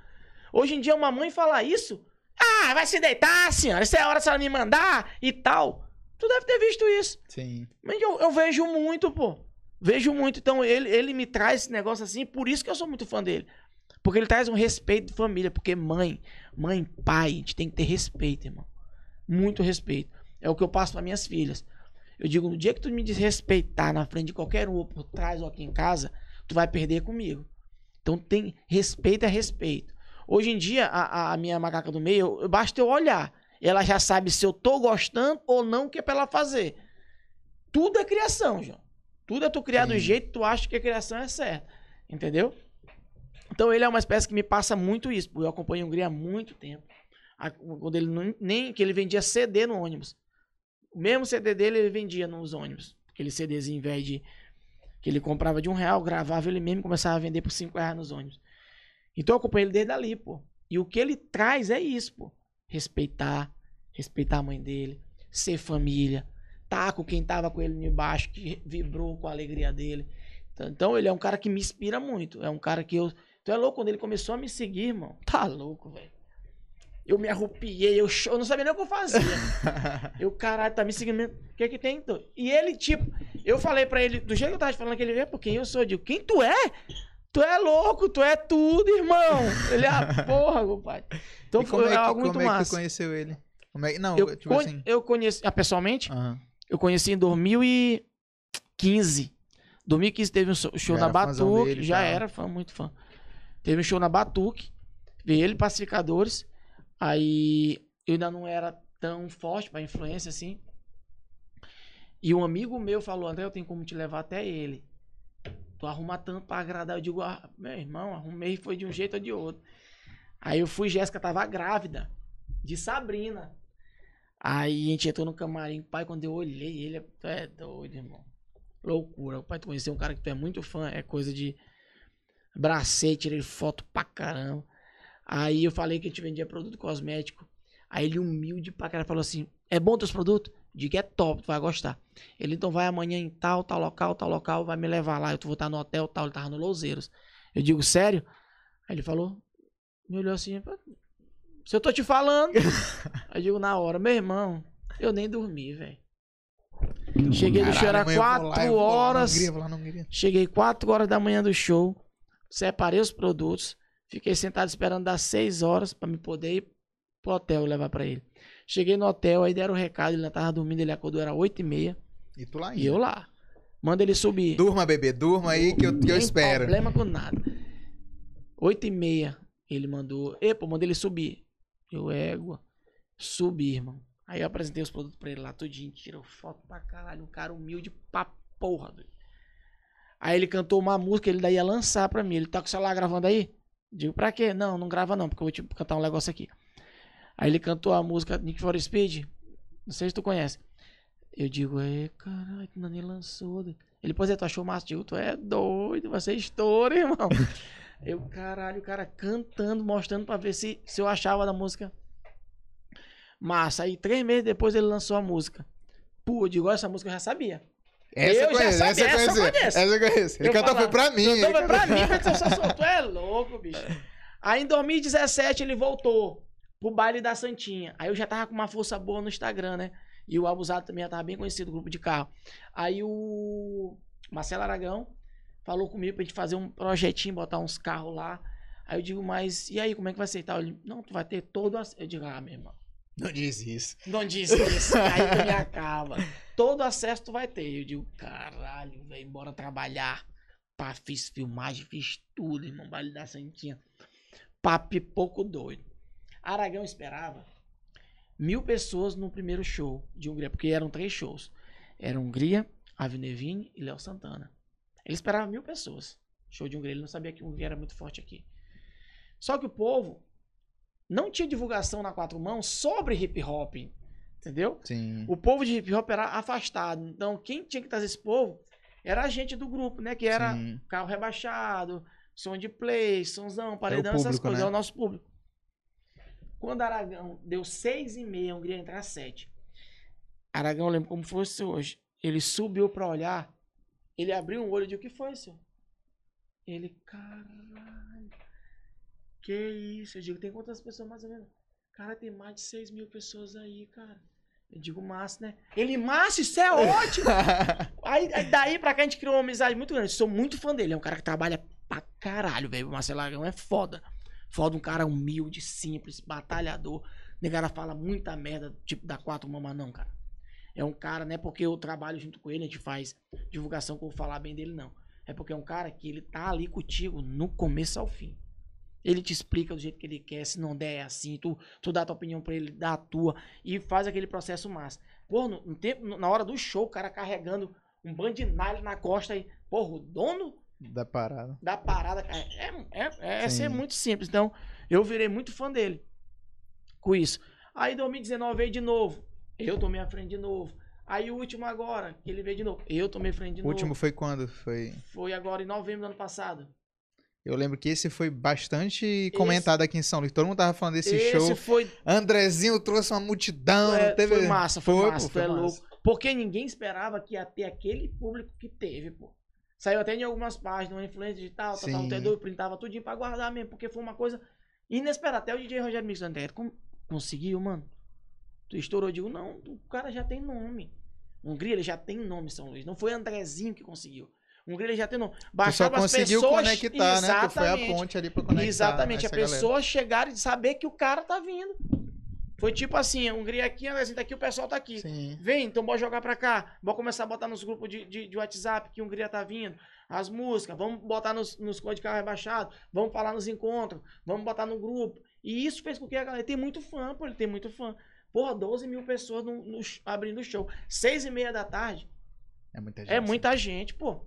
Hoje em dia, uma mãe falar isso, ah, vai se deitar, senhora, isso é a hora senhora me mandar e tal. Tu deve ter visto isso. Sim. Mas eu, eu vejo muito, pô. Vejo muito. Então, ele, ele me traz esse negócio assim, por isso que eu sou muito fã dele. Porque ele traz um respeito de família. Porque mãe, mãe, pai, a gente tem que ter respeito, irmão. Muito respeito. É o que eu passo para minhas filhas. Eu digo, no dia que tu me desrespeitar na frente de qualquer um, ou por trás ou aqui em casa, tu vai perder comigo. Então tem respeito é respeito. Hoje em dia, a, a- minha macaca do meio, eu, basta eu olhar. Ela já sabe se eu tô gostando ou não o que é pra ela fazer. Tudo é criação, João. Tudo é tu criar do Sim. jeito que tu acha que a criação é certa. Entendeu? Então ele é uma espécie que me passa muito isso. Eu acompanho o Hungria há muito tempo. Quando ele não- nem que ele vendia CD no ônibus. O mesmo CD dele ele vendia nos ônibus. Aquele CDzinho velho de. Que ele comprava de um real, gravava ele mesmo e começava a vender por cinco reais nos ônibus. Então eu acompanho ele desde ali, pô. E o que ele traz é isso, pô. Respeitar, respeitar a mãe dele, ser família, tá com quem tava com ele embaixo, que vibrou com a alegria dele. Então- Então ele é um cara que me inspira muito. É um cara que eu. Tu é louco quando ele começou a me seguir, irmão. Tá louco, velho. Eu me arrupiei, eu, eu não sabia nem o que eu fazia. Eu, caralho, tá me seguindo mesmo. O que que tem, então? E ele, tipo, eu falei pra ele, do jeito que eu tava te falando que ele veio, por quem eu sou? Eu digo, quem tu é? Tu é louco, tu é tudo, irmão. Ele, ah, porra, compadre. Então e foi é que, algo muito como é que tu massa. conheceu ele? Como é Não, eu, tipo con- assim. eu conheci, ah, pessoalmente, aham. eu conheci em 2015. 2015 teve um show Já na Batuque, dele já era fã, muito fã. Teve um show na Batuque, veio ele, Pacificadores. Aí eu ainda não era tão forte pra influência assim. E um amigo meu falou: André, eu tenho como te levar até ele. Tu arruma tanto pra agradar. Eu digo: ah, meu irmão, arrumei, foi de um jeito ou de outro. Aí eu fui, Jéssica tava grávida de Sabrina. Aí a gente entrou no camarim. Pai, quando eu olhei ele, tu é doido, irmão. Loucura. O pai, tu conheceu um cara que tu é muito fã, é coisa de bracete, tirei foto pra caramba. Aí eu falei que a gente vendia produto cosmético. Aí ele, humilde pra caramba, falou assim: É bom teus produtos? Que é top, tu vai gostar. Ele então vai amanhã em tal, tal local, tal local, vai me levar lá. Eu vou estar no hotel, tal. Ele tava no Louseiros. Eu digo, sério? Aí ele falou, me olhou assim, se eu tô te falando. Aí eu digo na hora, meu irmão, eu nem dormi, velho. Cheguei no show, era Caralho, amanhã eu vou lá, 4 eu vou lá na horas. Lá Hungria. Cheguei 4 horas da manhã do show, separei os produtos, fiquei sentado esperando das 6 horas pra me poder ir pro hotel levar pra ele. Cheguei no hotel, aí deram o recado, ele ainda tava dormindo, ele acordou, era 8 e meia, E tu lá e ainda. eu lá. Manda ele subir. Durma, bebê, durma aí que eu, que eu Tem espero. problema com nada. 8 e meia, ele mandou, epa, mandei ele subir. Eu, égua, subi, irmão. Aí eu apresentei os produtos pra ele lá, tudinho, tirou foto pra caralho, um cara humilde pra porra, doido. Aí ele cantou uma música, ele daí ia lançar pra mim. Ele tá com o celular gravando aí? Digo, pra quê? Não, não grava não, porque eu vou te cantar um negócio aqui. Aí ele cantou a música Nick for Speed. Não sei se tu conhece. Eu digo, é, caralho, tu nem lançou. doido." Ele, pois é, tu achou massa? Digo, tu é doido, vai ser estouro, irmão. Eu, caralho, o cara cantando, mostrando pra ver se, se eu achava da música massa. Aí, três meses depois, ele lançou a música. Pô, eu digo, essa música eu já sabia. Essa Eu já conheço, essa sabia, essa eu conheço. Essa eu conheço. Ele cantou foi pra mim. Cantou foi pra mim, mas só é louco, bicho. Aí em 2017 ele voltou pro baile da Santinha. Aí eu já tava com uma força boa no Instagram, né? E o Abusado também já tava bem conhecido, grupo de carro. Aí o Marcelo Aragão falou comigo pra gente fazer um projetinho, botar uns carros lá. Aí eu digo, mas e aí, como é que vai ser tal? Ele, não, tu vai ter todo. ac-" Eu digo, ah, meu irmão. Não diz isso. Não disse isso. Aí tu me acaba. Todo acesso tu vai ter. Eu digo, caralho, velho, bora trabalhar. Pá, fiz filmagem, fiz tudo, irmão. Baile da Santinha. Pá, pipoco doido. Aragão esperava mil pessoas no primeiro show de Hungria, porque eram três shows. Era Hungria, Avinevine e Léo Santana. Ele esperava mil pessoas. Show de Hungria. Ele não sabia que Hungria era muito forte aqui. Só que o povo não tinha divulgação na quatro mãos sobre hip hop. Entendeu? Sim. O povo de hip hop era afastado. Então, quem tinha que trazer esse povo era a gente do grupo, né? Que era Sim. carro rebaixado, som de play, somzão, paredão, essas público, coisas. né? É o nosso público. Quando Aragão deu seis e meia, a Hungria ia entrar sete. Aragão, lembro como fosse hoje. Ele subiu pra olhar, ele abriu um olho e disse, o que foi, senhor? Ele, caralho, que isso? Eu digo, tem quantas pessoas mais ou menos? Cara, tem mais de 6 mil pessoas aí, cara. Eu digo, massa, né? Ele, massa, isso é ótimo! aí, aí daí pra cá a gente criou uma amizade muito grande. Sou muito fã dele. É um cara que trabalha pra caralho, velho. O Marcelo Aragão é foda. Foda, um cara humilde, simples, batalhador. Negara fala muita merda, tipo da quatro mama não, cara. É um cara, não é porque eu trabalho junto com ele, a gente faz divulgação que eu vou falar bem dele, não. É porque é um cara que ele tá ali contigo no começo ao fim. Ele te explica do jeito que ele quer, se não der é assim, tu, tu dá a tua opinião pra ele, dá a tua, e faz aquele processo massa. Pô, no, no tempo, no- na hora do show, o cara carregando um bandinalho na costa aí. Porra, o dono Da parada. da parada, cara, é, é, é Sim. ser muito simples. Então, eu virei muito fã dele com isso. Aí, 2019 veio de novo. Eu tomei a frente de novo. Aí, o último agora, que ele veio de novo. Eu tomei frente de O último novo. foi quando? Foi. Foi agora em novembro do ano passado. Eu lembro que esse foi bastante comentado aqui em São Luís. Todo mundo tava falando desse Esse show. foi, Andrezinho trouxe uma multidão. é, teve... foi massa, foi, Foi, massa, pô, é foi louco. massa. Porque ninguém esperava que ia ter aquele público que teve, pô. Saiu até em algumas páginas, uma influência digital, tal, tal, tal, eu printava tudinho pra guardar mesmo, porque foi uma coisa inesperada. Até o DJ Rogério Mix André, conseguiu, mano? Tu estourou, eu digo, não, o cara já tem nome. Hungria, ele já tem nome, São Luís. Não foi Andrezinho que conseguiu. Hungria, ele já tem nome. Tu só Baixava as conseguiu pessoas... conectar, né? Tu foi a ponte ali pra conectar. Exatamente, a essa galera. pessoa chegar e saber que o cara tá vindo. Foi tipo assim, Hungria aqui, Andrezinho tá aqui, o pessoal tá aqui. Sim. Vem, então bora jogar pra cá. Bora começar a botar nos grupos de, de, de WhatsApp que Hungria tá vindo. As músicas, vamos botar nos, nos códigos de carro rebaixado. Vamos falar nos encontros. Vamos botar no grupo. E isso fez com que a galera tem muito fã, pô. Ele tem muito fã. Porra, 12 mil pessoas no, no abrindo o show. Seis e meia da tarde. É muita gente. É muita gente, pô.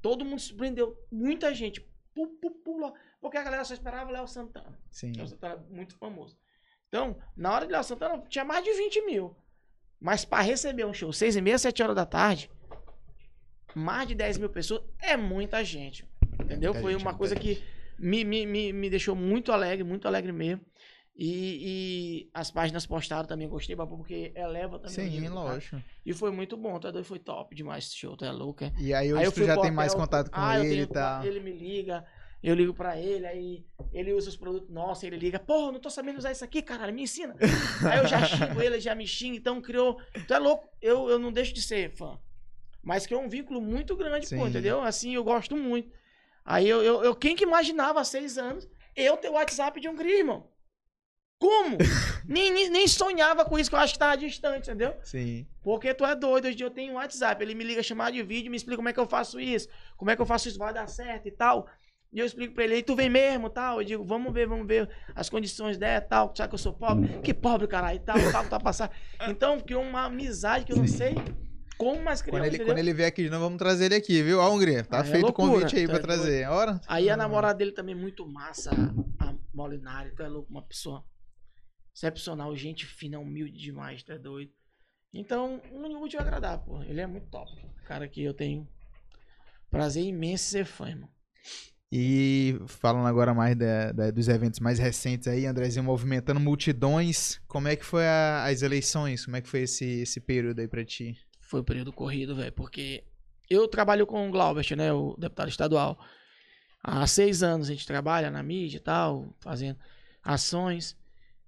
Todo mundo surpreendeu. Muita gente. Pu, pu, pula. Porque a galera só esperava o Léo Santana. Sim. Léo Santana é muito famoso. Então, na hora de Léo Santana, tinha mais de 20 mil. Mas pra receber um show 6 e meia, 7 horas da tarde, mais de 10 mil pessoas, é muita gente. Entendeu? muita Foi gente, uma coisa gente. que me, me, me, me deixou muito alegre, muito alegre mesmo. E, e as páginas postaram também, gostei, porque eleva também. Sim, cara. lógico. E foi muito bom, tá doido? Foi top demais esse show, tu é louco, é? E aí Aí hoje eu tu já tem mais contato com ah, ele e tal. Ele me liga, eu ligo pra ele, aí ele usa os produtos nossos, ele liga, porra, não tô sabendo usar isso aqui, caralho, me ensina. aí eu já xingo ele, já me xinga, então criou. Tu é louco, eu, eu não deixo de ser fã. Mas criou um vínculo muito grande, Sim. pô, entendeu? Assim, eu gosto muito. Aí eu, eu, eu- quem que imaginava há seis anos eu ter o WhatsApp de um gringo, irmão? Como? nem, nem, sonhava com isso, que eu acho que tava distante, entendeu? Sim. Porque tu é doido, hoje eu tenho um WhatsApp, ele me liga chamada de vídeo, me explica como é que eu faço isso, como é que eu faço isso, vai dar certo e tal. E eu explico pra ele, e tu vem mesmo, tal. Eu digo, vamos ver, vamos ver as condições dela, tal. Sabe que eu sou pobre? Que pobre, caralho, e tal, tal, tá passar. Então, criou uma amizade que eu não sei como mais criou, Quando ele, entendeu? quando ele vier aqui de novo, vamos trazer ele aqui, viu? Ó, Hungria, tá Ah, é feito o loucura, convite aí tá pra doido. trazer. Ora. Aí a namorada dele também muito massa, a Molinari, tu é louco, uma pessoa excepcional, gente fina, humilde demais, é doido. Então, não vou te agradar, pô. Ele é muito top. Cara que eu tenho prazer imenso ser fã, irmão. E falando agora mais da- da- dos eventos mais recentes aí, Andrezinho movimentando multidões. Como é que foi a- as eleições? Como é que foi esse, esse período aí pra ti? Foi o período corrido, velho, porque eu trabalho com o Glaubert, né, o deputado estadual. Há seis anos a gente trabalha na mídia e tal, fazendo ações.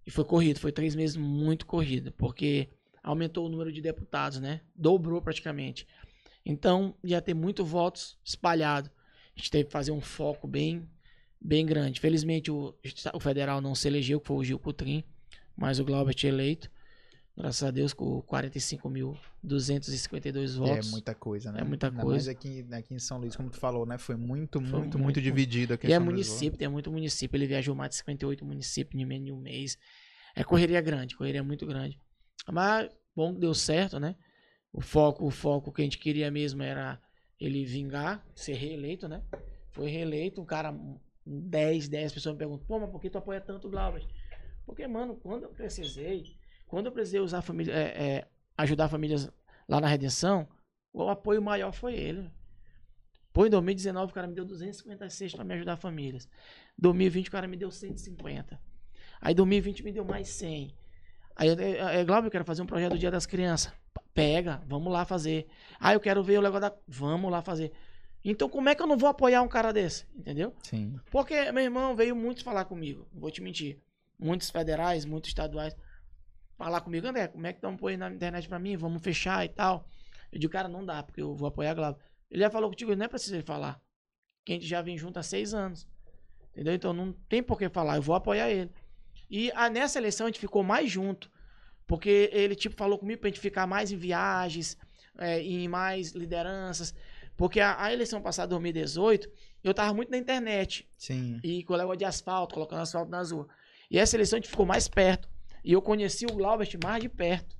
E foi corrido, foi três meses muito corrido, porque aumentou o número de deputados, né? Dobrou praticamente. Então, ia ter muito votos espalhado. A gente teve que fazer um foco bem, bem grande. Felizmente, o, o federal não se elegeu, que foi o Gil Cutrim, mas o Glaubert eleito. Graças a Deus, com 45.252 É votos. muita coisa, né? É muita coisa. Mais aqui, aqui em São Luís, como tu falou, né? Foi muito, Foi muito, muito, muito. dividido a E é município, tem muito município. Ele viajou mais de 58 municípios em menos de um mês. É correria grande, correria muito grande. Mas bom que deu certo, né? O foco, o foco que a gente queria mesmo era ele vingar, ser reeleito, né? Foi reeleito, um cara, um 10, 10 pessoas me perguntam, pô, mas por que tu apoia tanto o Glauber? Porque, mano, quando eu precisei, quando eu precisei usar a família, é, é, ajudar famílias lá na redenção, o apoio maior foi ele. Pô, em 2019 o cara me deu 256 pra me ajudar famílias. 2020 o cara me deu 150. Aí 2020 me deu mais 100. Aí, é, é, Glauber, eu quero fazer um projeto do Dia das Crianças. Pega, vamos lá fazer. Ah, eu quero ver o negócio da... Vamos lá fazer. Então como é que eu não vou apoiar um cara desse? Entendeu? Sim. Porque, meu irmão, veio muitos falar comigo. Vou te mentir. Muitos federais, muitos estaduais. Falar comigo, André, como é que estão apoiando na internet pra mim? Vamos fechar e tal. Eu digo, cara, não dá, porque eu vou apoiar a Glauber. Ele já falou contigo, não é preciso ele falar. Que a gente já vem junto há seis anos. Entendeu? Então não tem por que falar, eu vou apoiar ele. E a, nessa eleição a gente ficou mais junto. Porque ele, tipo, falou comigo pra gente ficar mais em viagens, é, em mais lideranças. Porque a, a eleição passada, 2018, eu tava muito na internet. Sim. E com o negócio de asfalto, colocando asfalto nas ruas. E essa eleição a gente ficou mais perto. E eu conheci o Glaubert mais de perto.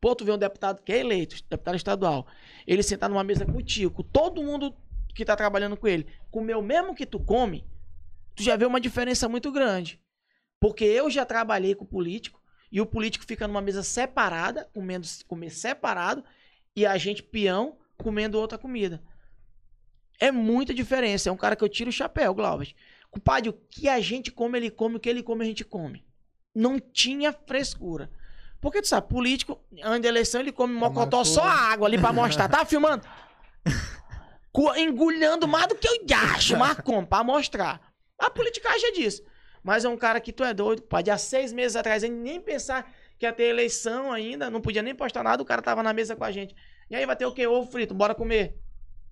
Pô, tu vê um deputado que é eleito, deputado estadual, ele sentar numa mesa contigo, com todo mundo que tá trabalhando com ele, comer o mesmo que tu come, tu já vê uma diferença muito grande. Porque eu já trabalhei com político, e o político fica numa mesa separada, comendo comer separado, e a gente, peão, comendo outra comida. É muita diferença. É um cara que eu tiro o chapéu, Glauber. Compadre, o que a gente come, ele come, o que ele come, a gente come. Não tinha frescura. Porque tu sabe, político, antes da eleição, ele come mocotó só água ali pra mostrar. Tá filmando? Engulhando mais do que eu acho, mas como? Pra mostrar. A politicagem é disso. Mas é um cara que tu é doido, pode há seis meses atrás, ele nem pensar que ia ter eleição ainda, não podia nem postar nada, o cara tava na mesa com a gente. E aí vai ter o quê? Ovo frito, bora comer.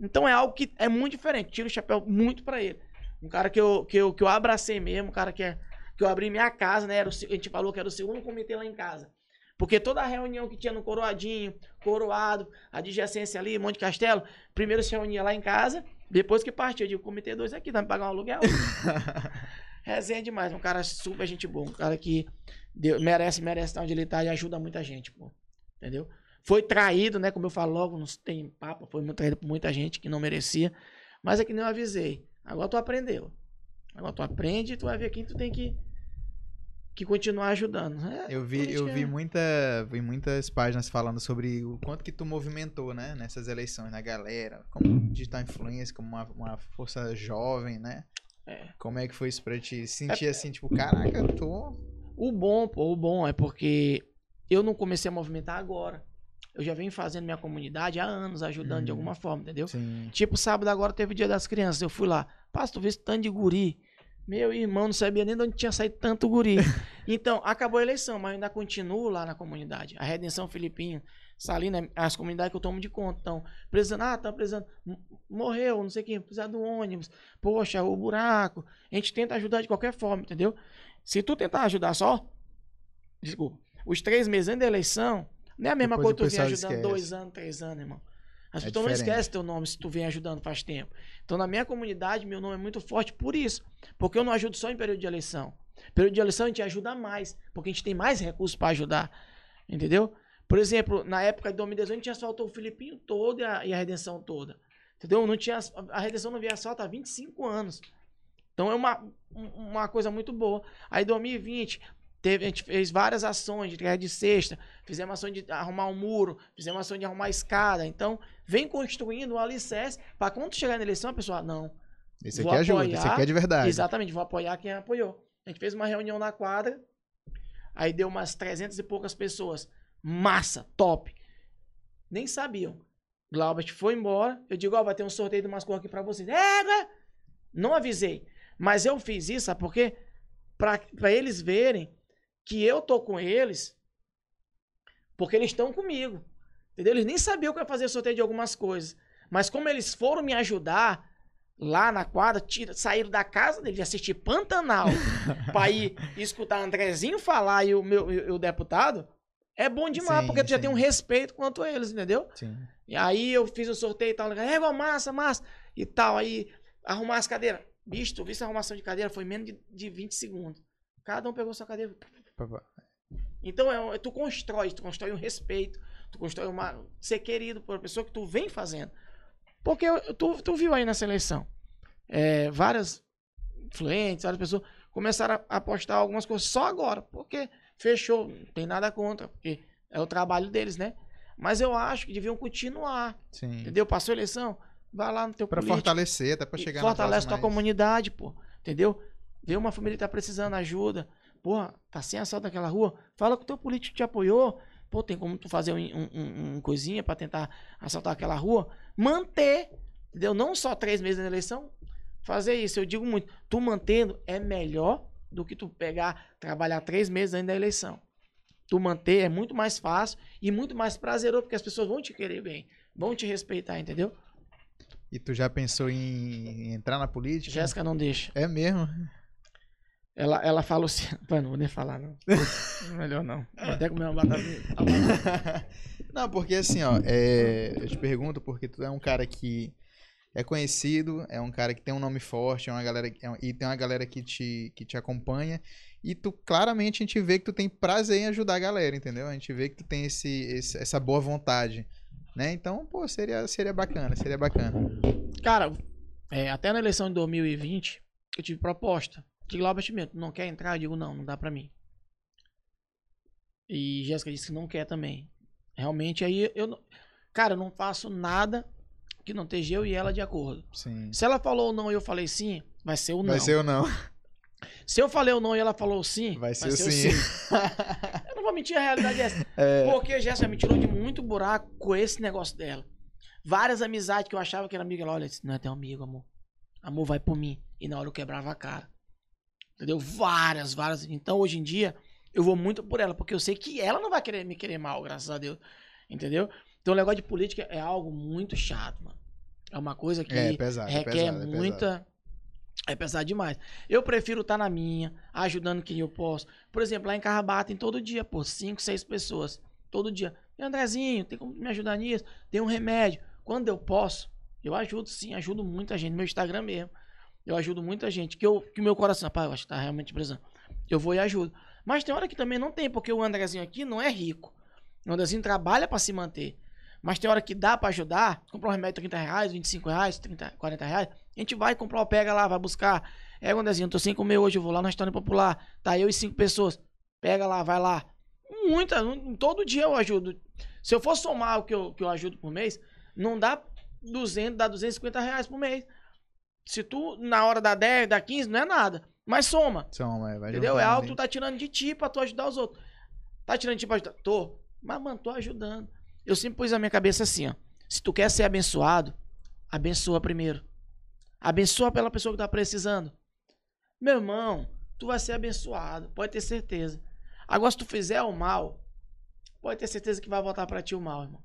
Então é algo que é muito diferente. Tiro o chapéu muito pra ele. Um cara que eu, que eu, que eu abracei mesmo, um cara que, é, que eu abri minha casa, né? Era o a gente falou que era o segundo comitê lá em casa. Porque toda a reunião que tinha no Coroadinho, Coroado, a adjacência ali, Monte Castelo, primeiro se reunia lá em casa, depois que partia. Eu digo, comitê 2 aqui, tá me pagando um aluguel? Resenha demais, um cara super gente boa, um cara que deu- merece, merece estar onde ele tá e ajuda muita gente, pô. Entendeu? Foi traído, né? Como eu falo logo, não tem papo, foi traído por muita gente que não merecia. Mas é que nem eu avisei. Agora tu aprendeu. Agora tu aprende e tu vai ver quem tu tem que, que continuar ajudando. É, Eu vi, eu política vi é- muita, vi muitas páginas falando sobre o quanto que tu movimentou, né, nessas eleições, na galera, como digital influência, como uma, uma força jovem, né? É. Como é que foi isso pra ti? Sentir assim, tipo, caraca, eu tô. O bom, pô, o bom é porque eu não comecei a movimentar agora. Eu já venho fazendo minha comunidade há anos, ajudando de Uhum. alguma forma, entendeu? Sim. Tipo, sábado agora teve o dia das crianças. Eu fui lá. Pastor, tu vê esse tanto de guri. Meu irmão não sabia nem de onde tinha saído tanto guri. Então, acabou a eleição, mas ainda continuo lá na comunidade. A Redenção Filipinho, Salina, as comunidades que eu tomo de conta. Então, precisando, ah, tá precisando, morreu, não sei quem, precisa do ônibus. Poxa, o buraco. A gente tenta ajudar de qualquer forma, entendeu? Se tu tentar ajudar só, desculpa, os três meses antes da eleição, não é a mesma Depois coisa tu vem pessoal ajudando esquece. dois anos, três anos, irmão. As É pessoas não diferente. esquecem teu nome se tu vem ajudando faz tempo. Então, na minha comunidade, meu nome é muito forte por isso. Porque eu não ajudo só em período de eleição. Período de eleição a gente ajuda mais, porque a gente tem mais recursos para ajudar. Entendeu? Por exemplo, na época de 2018, a gente asfaltou o Filipinho todo e a, e a Redenção toda. Entendeu? Não tinha, a Redenção não via asfalto há 25 anos. Então é uma, um- uma coisa muito boa. Aí 2020, teve, a gente fez várias ações de entrega de cesta, fizemos ação de arrumar um muro, fizemos ação de arrumar a escada. Então, vem construindo um alicerce para quando chegar na eleição, a pessoa, não, Esse aqui ajuda, esse apoiar. aqui é de verdade. Exatamente, vou apoiar quem apoiou. A gente fez uma reunião na quadra, aí deu umas 300 e poucas pessoas. Massa, top. Nem sabiam. Glaubert foi embora. Eu digo, ó, vai ter um sorteio de umas coisas aqui pra vocês. É? Não avisei. Mas eu fiz isso, sabe por quê? Pra, pra eles verem que eu tô com eles, porque eles estão comigo. Entendeu? Eles nem sabiam que eu ia fazer sorteio de algumas coisas. Mas como eles foram me ajudar lá na quadra, tira, saíram da casa dele de assistir Pantanal pra ir escutar Andrezinho falar e o meu e o deputado, é bom demais, Sim, porque tu já tem um respeito quanto a eles, entendeu? Sim. E aí eu fiz o sorteio e tal, é igual massa, massa, e tal, aí arrumar as cadeiras. Bicho, tu viste a arrumação de cadeira? Foi menos de, de 20 segundos. Cada um pegou sua cadeira. Então é, tu constrói, tu constrói um respeito, tu constrói uma ser querido por uma pessoa que tu vem fazendo. Porque tu, tu viu aí nessa eleição, é, várias influentes, várias pessoas começaram a apostar algumas coisas só agora, porque fechou, não tem nada contra, porque é o trabalho deles, né? Mas eu acho que deviam continuar, Sim. entendeu? Passou a eleição, vai lá no teu Pra político, fortalecer, até pra e chegar fortalece na tua próxima mais. comunidade, pô. Entendeu? Vê uma família que tá precisando, ajuda. Porra, tá sem assalto naquela rua. Fala com o teu político que te apoiou. Pô, tem como tu fazer um, um, um- um coisinha pra tentar assaltar aquela rua? Manter. Entendeu? Não só três meses na eleição. Fazer isso. Eu digo muito. Tu mantendo é melhor do que tu pegar, trabalhar três meses antes da eleição. Tu manter é muito mais fácil e muito mais prazeroso, porque as pessoas vão te querer bem. Vão te respeitar, entendeu? E tu já pensou em entrar na política? Jéssica não deixa. É mesmo? Ela, ela fala assim. Pô, não vou nem falar, não. Melhor não. Vou até comer uma batata. batata. Não, porque assim, ó, é, eu te pergunto porque tu é um cara que é conhecido, é um cara que tem um nome forte, é uma galera é e tem uma galera que te, que te acompanha. E tu claramente a gente vê que tu tem prazer em ajudar a galera, entendeu? A gente vê que tu tem esse, esse- essa boa vontade, né? Então, pô, seria, seria bacana, seria bacana. Cara, é, até na eleição de 2020, eu tive proposta. De Glauber Mesmo, não quer entrar? Eu digo, não, não dá pra mim. E Jéssica disse que não quer também. Realmente, aí eu. não- Cara, eu não faço nada que não esteja eu e ela de acordo. Sim. Se ela falou não e eu falei sim, vai ser o não. Vai ser ou não? Se eu falei o não e ela falou sim, Vai ser o sim. eu não vou mentir, a realidade é essa. Porque Jéssica me tirou de muito buraco com esse negócio dela. Várias amizades que eu achava que era amiga, ela olha, disse, não é teu amigo, amor. Amor vai por mim. E na hora eu quebrava a cara. Entendeu? Várias, várias. Então hoje em dia eu vou muito por ela, porque eu sei que ela não vai querer me querer mal, graças a Deus. Entendeu? Então o negócio de política é algo muito chato, mano. É uma coisa que É pesado, é requer é pesado. muita. É pesado demais. Eu prefiro estar na minha, ajudando quem eu posso. Por exemplo, lá em Carrabat tem todo dia, pô, cinco, seis pessoas. Todo dia. E Andrezinho, tem como me ajudar nisso? Tem um remédio. Quando eu posso, eu ajudo sim, ajudo muita gente. Meu Instagram mesmo. Eu ajudo muita gente. Que o que meu coração, rapaz, eu acho que tá realmente precisando. Eu vou e ajudo. Mas tem hora que também não tem, porque o Andrezinho aqui não é rico. O Andrezinho trabalha pra se manter. Mas tem hora que dá pra ajudar, comprar um remédio de 30 reais, 25 reais, 30, 40 reais, a gente vai comprar, pega lá, vai buscar. É, Andrezinho, tô sem comer hoje, eu vou lá no restaurante popular, tá eu e cinco pessoas. Pega lá, vai lá. Muita, todo dia eu ajudo. Se eu for somar o que eu, que eu ajudo por mês, não dá 200, dá 250 reais por mês. Se tu, na hora da 10, da 15, não é nada. Mas soma. Soma, é, vai Entendeu? É algo que tu tá tirando de ti pra tu ajudar os outros. Tá tirando de ti pra ajudar? Tô. Mas, mano, tô ajudando. Eu sempre pus na minha cabeça assim, ó. Se tu quer ser abençoado, abençoa primeiro. Abençoa pela pessoa que tá precisando. Meu irmão, tu vai ser abençoado. Pode ter certeza. Agora, se tu fizer o mal, pode ter certeza que vai voltar pra ti o mal, irmão.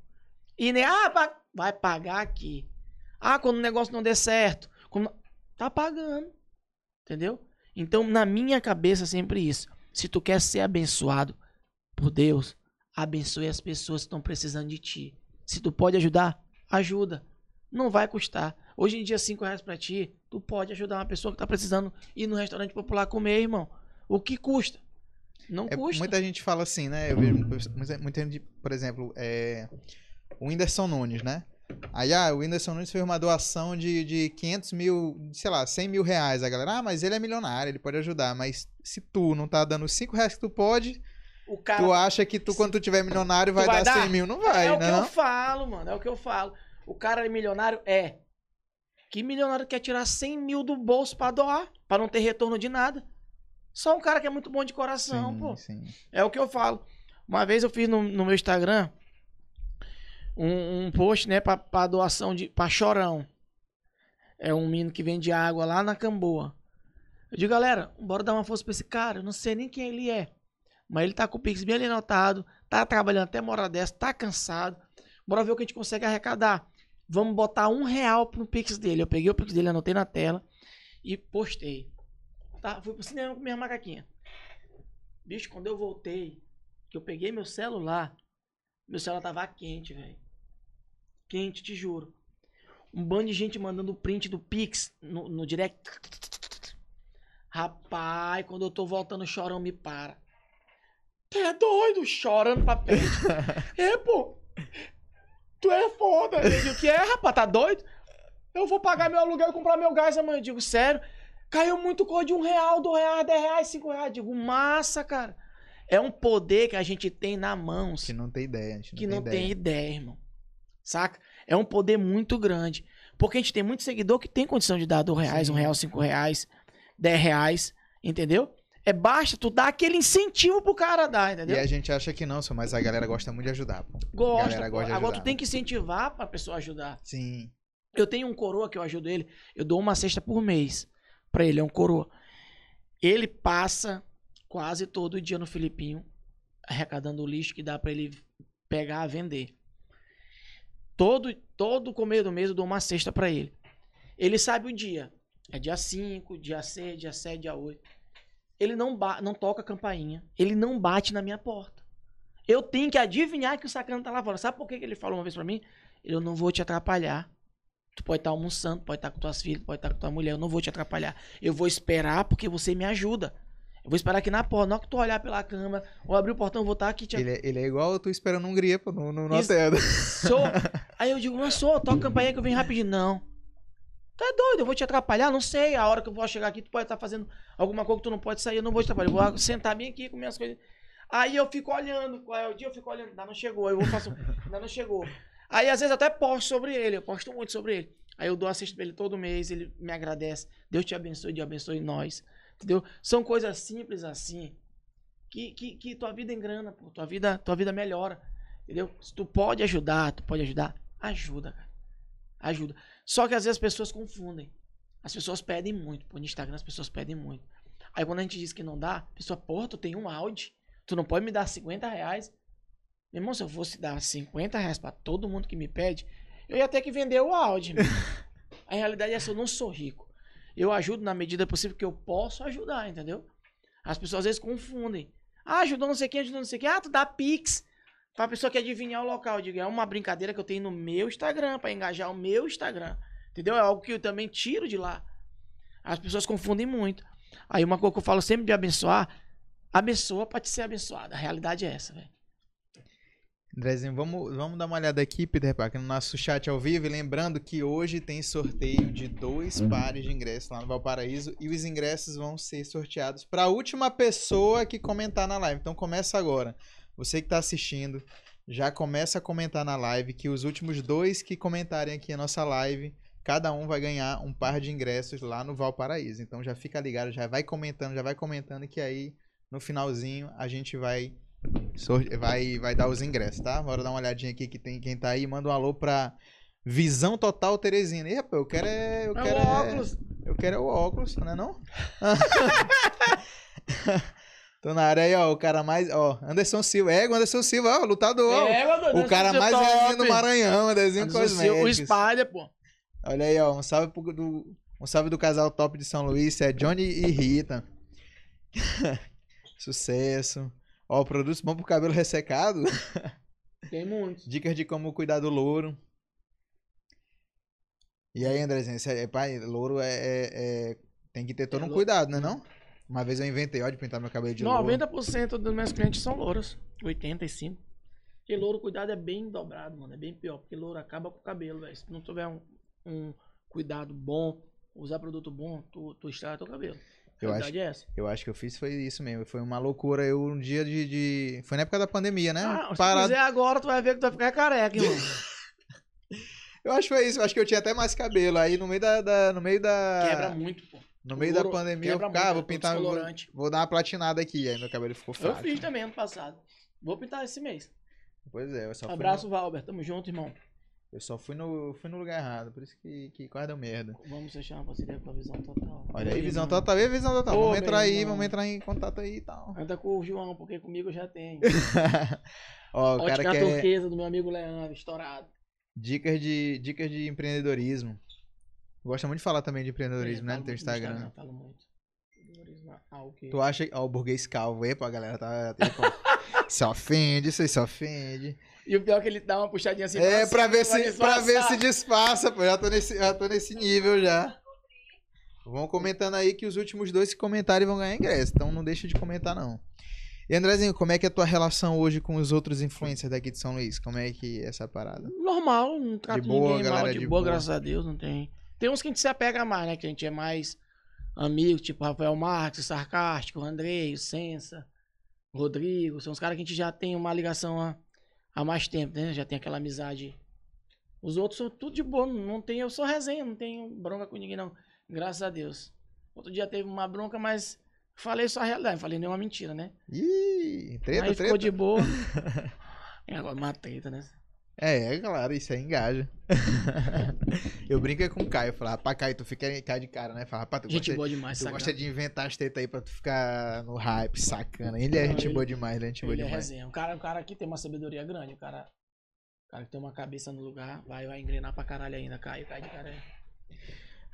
E nem, ah, vai pagar aqui. Ah, quando o negócio não der certo. Tá pagando. Entendeu? Então, na minha cabeça, sempre isso. Se tu quer ser abençoado por Deus, abençoe as pessoas que estão precisando de ti. Se tu pode ajudar, ajuda. Não vai custar. Hoje em dia, cinco reais pra ti, tu pode ajudar uma pessoa que tá precisando ir no restaurante popular comer, irmão. O que custa? Não É, custa. muita gente fala assim, né? Eu vejo muita, muita gente, por exemplo, é, o Whindersson Nunes, né? Aí, ah, o Whindersson Nunes fez uma doação de, de 500 mil, sei lá, 100 mil reais. A galera, ah, mas ele é milionário, ele pode ajudar. Mas se tu não tá dando os 5 reais que tu pode, O cara tu acha que tu, quando tu tiver milionário, vai, vai dar, dar? 100 mil? Não vai, é o né? que não? eu falo, mano. É o que eu falo. O cara é milionário? É. Que milionário quer tirar 100 mil do bolso pra doar? Pra não ter retorno de nada? Só um cara que é muito bom de coração, Sim, pô. sim. É o que eu falo. Uma vez eu fiz no, no meu Instagram um, um post, né, pra, pra doação de. pra chorão. É um menino que vende água lá na Camboa. Eu digo, galera, bora dar uma força pra esse cara. Eu não sei nem quem ele é. Mas ele tá com o Pix bem anotado. Tá trabalhando até uma hora dessa, tá cansado. Bora ver o que a gente consegue arrecadar. Vamos botar um real pro Pix dele. Eu peguei o Pix dele, anotei na tela e postei. Tá, fui pro cinema com minha macaquinha. Bicho, quando eu voltei, que eu peguei meu celular, meu celular tava quente, velho. Quente, te juro. Um bando de gente mandando print do Pix no, no direct. Rapaz, quando eu tô voltando, o chorão me para. Tu é doido, chorando pra pé. é, pô. Tu é foda. Eu digo, que é, rapaz, tá doido? Eu vou pagar meu aluguel e comprar meu gás amanhã. Eu digo, sério? Caiu muito cor de um real, dois reais, dez reais, cinco reais. Eu digo, massa, cara. É um poder que a gente tem na mão, Que não tem ideia, a gente não que tem não ideia. tem ideia, irmão. Saca? É um poder muito grande. Porque a gente tem muito seguidor que tem condição de dar dois reais, um Sim. real, cinco reais, dez reais, entendeu? É basta tu dar aquele incentivo pro cara dar, E entendeu? a gente acha que não, só, mas a galera gosta muito de ajudar. pô. Gosta, galera pô. gosta de Agora tu tem que incentivar pra pessoa ajudar. Sim. Eu tenho um coroa que eu ajudo ele, eu dou uma cesta por mês pra ele, é um coroa. Ele passa quase todo dia no Filipinho arrecadando o lixo que dá pra ele pegar, vender. Todo todo começo do mês eu dou uma cesta pra ele. Ele sabe o dia. É dia 5, dia 6, dia 7, dia 8. Ele não não toca a campainha, ele não bate na minha porta. Eu tenho que adivinhar que o sacana tá lá fora. Sabe por que que ele falou uma vez pra mim? Eu não vou te atrapalhar. Tu pode estar almoçando, pode estar com tuas filhas, pode estar com tua mulher. Eu não vou te atrapalhar. Eu vou esperar porque você me ajuda. Eu vou esperar aqui na porta. Na hora que tu olhar pela câmera ou abrir o portão, eu vou estar aqui te Ele, é- ele é igual eu tô esperando Hungria, pô, no, no, no hotel. Sou. Aí eu digo, não sou, toca a campainha que eu venho rapidinho. Não. Tu é doido, eu vou te atrapalhar? Não sei. A hora que eu vou chegar aqui, tu pode estar fazendo alguma coisa que tu não pode sair, eu não vou te atrapalhar. Eu vou sentar bem aqui com minhas coisas. Aí eu fico olhando, qual é o dia, eu fico olhando, ainda não chegou. Eu vou faço, ainda não chegou. Aí às vezes até posto sobre ele, eu posto muito sobre ele. Aí eu dou a cesta pra ele todo mês, ele me agradece. Deus te abençoe, Deus abençoe nós. Entendeu? São coisas simples assim que, que, que tua vida engrana, pô. Tua vida, tua vida melhora. Entendeu? Se tu pode ajudar, tu pode ajudar, ajuda, cara. Ajuda. Só que às vezes as pessoas confundem. As pessoas pedem muito. Pô, no Instagram as pessoas pedem muito. Aí quando a gente diz que não dá, a pessoa, porra, tu tem um Audi. Tu não pode me dar 50 reais. Meu irmão, se eu fosse dar 50 reais pra todo mundo que me pede, eu ia ter que vender o Audi. meu. a realidade é essa, eu não sou rico. Eu ajudo na medida possível que eu posso ajudar, entendeu? As pessoas às vezes confundem. Ah, ajudou não sei quem, ajudou não sei quem. Ah, tu dá Pix pra pessoa que adivinhar o local. Eu digo, é uma brincadeira que eu tenho no meu Instagram, pra engajar o meu Instagram. Entendeu? É algo que eu também tiro de lá. As pessoas confundem muito. Aí uma coisa que eu falo sempre de abençoar, abençoa pra te ser abençoado. A realidade é essa, velho. Andrezinho, vamos, vamos dar uma olhada aqui, Peter Parker, no nosso chat ao vivo. E lembrando que hoje tem sorteio de dois pares de ingressos lá no Valparaíso. E os ingressos vão ser sorteados para a última pessoa que comentar na live. Então começa agora. Você que está assistindo, já começa a comentar na live que os últimos dois que comentarem aqui a nossa live cada um vai ganhar um par de ingressos lá no Valparaíso. Então já fica ligado, já vai comentando, já vai comentando que aí no finalzinho a gente vai vai vai dar os ingressos, tá? Bora dar uma olhadinha aqui que tem quem tá aí, manda um alô pra Visão Total Teresina. Ih, rapaz, eu quero é, eu É quero o é- óculos. eu quero é o óculos, não é não? Tô na área aí, ó, o cara mais, ó, Anderson Silva, é, o Anderson Silva, ó, lutador. É, mano, o cara mais top. do Maranhão, Anderson Anderson Silva, O Cosméticos. Spider, pô. Olha aí, ó, um salve pro, do, um salve do casal top de São Luís, é Johnny e Rita. Sucesso. Ó, produtos bom pro cabelo ressecado. Tem muitos. Dicas de como cuidar do louro. E aí, Andrezinho, é, pai, louro é, é- é- tem que ter todo É um lou- cuidado, né não? Uma vez eu inventei, ó, de pintar meu cabelo de louro. 90% dos meus clientes são louros. 85%. Porque louro, cuidado é bem dobrado, mano. É bem pior. Porque louro acaba com o cabelo, velho. Se não tiver um, um cuidado bom, usar produto bom, tu, tu estraga teu cabelo. A Eu verdade é essa. Eu acho que eu fiz foi isso mesmo. Foi uma loucura. Eu um dia de. de- Foi na época da pandemia, né? Ah, se Parado- fizer agora, tu vai ver que tu vai ficar careca, irmão. Eu acho que foi isso. Eu acho que eu tinha até mais cabelo. Aí no meio da. da- no meio da. Quebra muito, pô. No meio da pandemia, eu ficava, muito, vou é pintar. Vou, vou dar uma platinada aqui. Aí meu cabelo ficou Eu fraco. fiz também ano passado. Vou pintar esse mês. Pois é, eu só Abraço, Valber. Tamo junto, irmão. No, eu só fui no, fui no lugar errado. Por isso que, que quase deu merda. Vamos fechar uma parceria com a visão total. Olha aí, Oi, visão irmão. total. E visão total. Ô, vamos entrar aí, irmão. vamos entrar em contato aí e tal. Anda com o João, porque comigo já tenho. Ó, o cara Ótica quer turquesa do meu amigo Leandro, estourado. dicas de, dicas de empreendedorismo. Gosta muito de falar também de empreendedorismo, né? É, No falo teu muito Instagram. Falo muito. Empreendedorismo é algo que- Tu acha. Ó, o burguês calvo. Epa, a galera tá. epa, se ofende, isso aí se ofende. E o pior é que ele dá uma puxadinha assim É, pra ver, se, pra ver se disfarça, pô. Já tô, nesse, já tô nesse nível já. Vão comentando aí que os últimos dois que comentarem vão ganhar ingresso. Então não deixa de comentar, não. E Andrezinho, como é que é a tua relação hoje com os outros influencers daqui de São Luís? Como é que é essa parada? Normal, não trato De boa, ninguém mal, galera, de, de boa, boa. graças a Deus, não tem. Tem uns que a gente se apega mais, né? Que a gente é mais amigo, tipo Rafael Marques, Sarcástico, o Andrei, o Sensa, o Rodrigo. São os caras que a gente já tem uma ligação há, há mais tempo, né? Já tem aquela amizade. Os outros são tudo de boa, não tem, eu sou resenha, não tenho bronca com ninguém, não. Graças a Deus. Outro dia teve uma bronca, mas falei só a realidade, falei nenhuma mentira, né? Ih, treta, Aí treta. ficou de boa. Agora uma treta, né? É, é claro, isso aí engaja. eu brinco com o Caio, falar, rapaz, Caio, tu fica cai de cara, né? Fala, rapaz, tu Gente gosta, boa demais, tu saca? gosta de inventar as tetas aí pra tu ficar no hype, sacana. Ele é Não, gente ele- boa demais, ele é gente boa Ele é demais. resenha. O cara, o cara aqui tem uma sabedoria grande. O cara, o cara que tem uma cabeça no lugar vai, vai engrenar pra caralho ainda. Cai, cai de cara.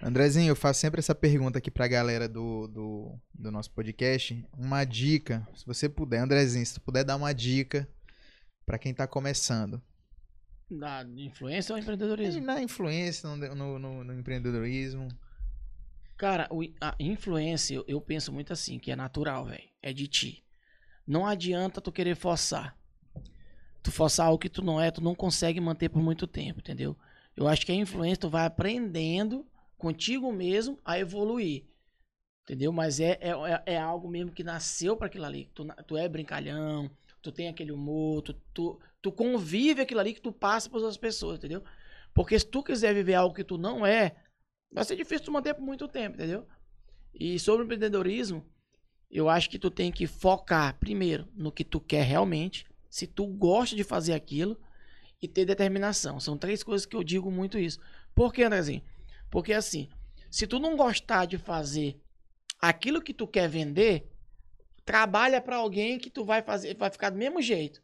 Andrezinho, eu faço sempre essa pergunta aqui pra galera do, do, do nosso podcast. Uma dica, se você puder, Andrezinho, se tu puder dar uma dica pra quem tá começando. Da influência ou empreendedorismo? na influência, no, no, no- empreendedorismo. Cara, o- a influência, eu, eu penso muito assim, que é natural, velho. É de ti. Não adianta tu querer forçar. Tu forçar algo que tu não é, tu não consegue manter por muito tempo, entendeu? Eu acho que a influência tu vai aprendendo contigo mesmo a evoluir. Entendeu? Mas é, é, é- é algo mesmo que nasceu para aquilo ali. Tu, na- tu é brincalhão, tu tem aquele humor, tu, tu, tu convive aquilo ali que tu passa para outras pessoas, entendeu? Porque se tu quiser viver algo que tu não é, vai ser difícil tu manter por muito tempo, entendeu? E sobre o empreendedorismo, eu acho que tu tem que focar primeiro no que tu quer realmente, se tu gosta de fazer aquilo e ter determinação. São três coisas que eu digo muito isso. Por que, Andrezinho? Porque assim, se tu não gostar de fazer aquilo que tu quer vender, trabalha pra alguém que tu vai fazer, vai ficar do mesmo jeito.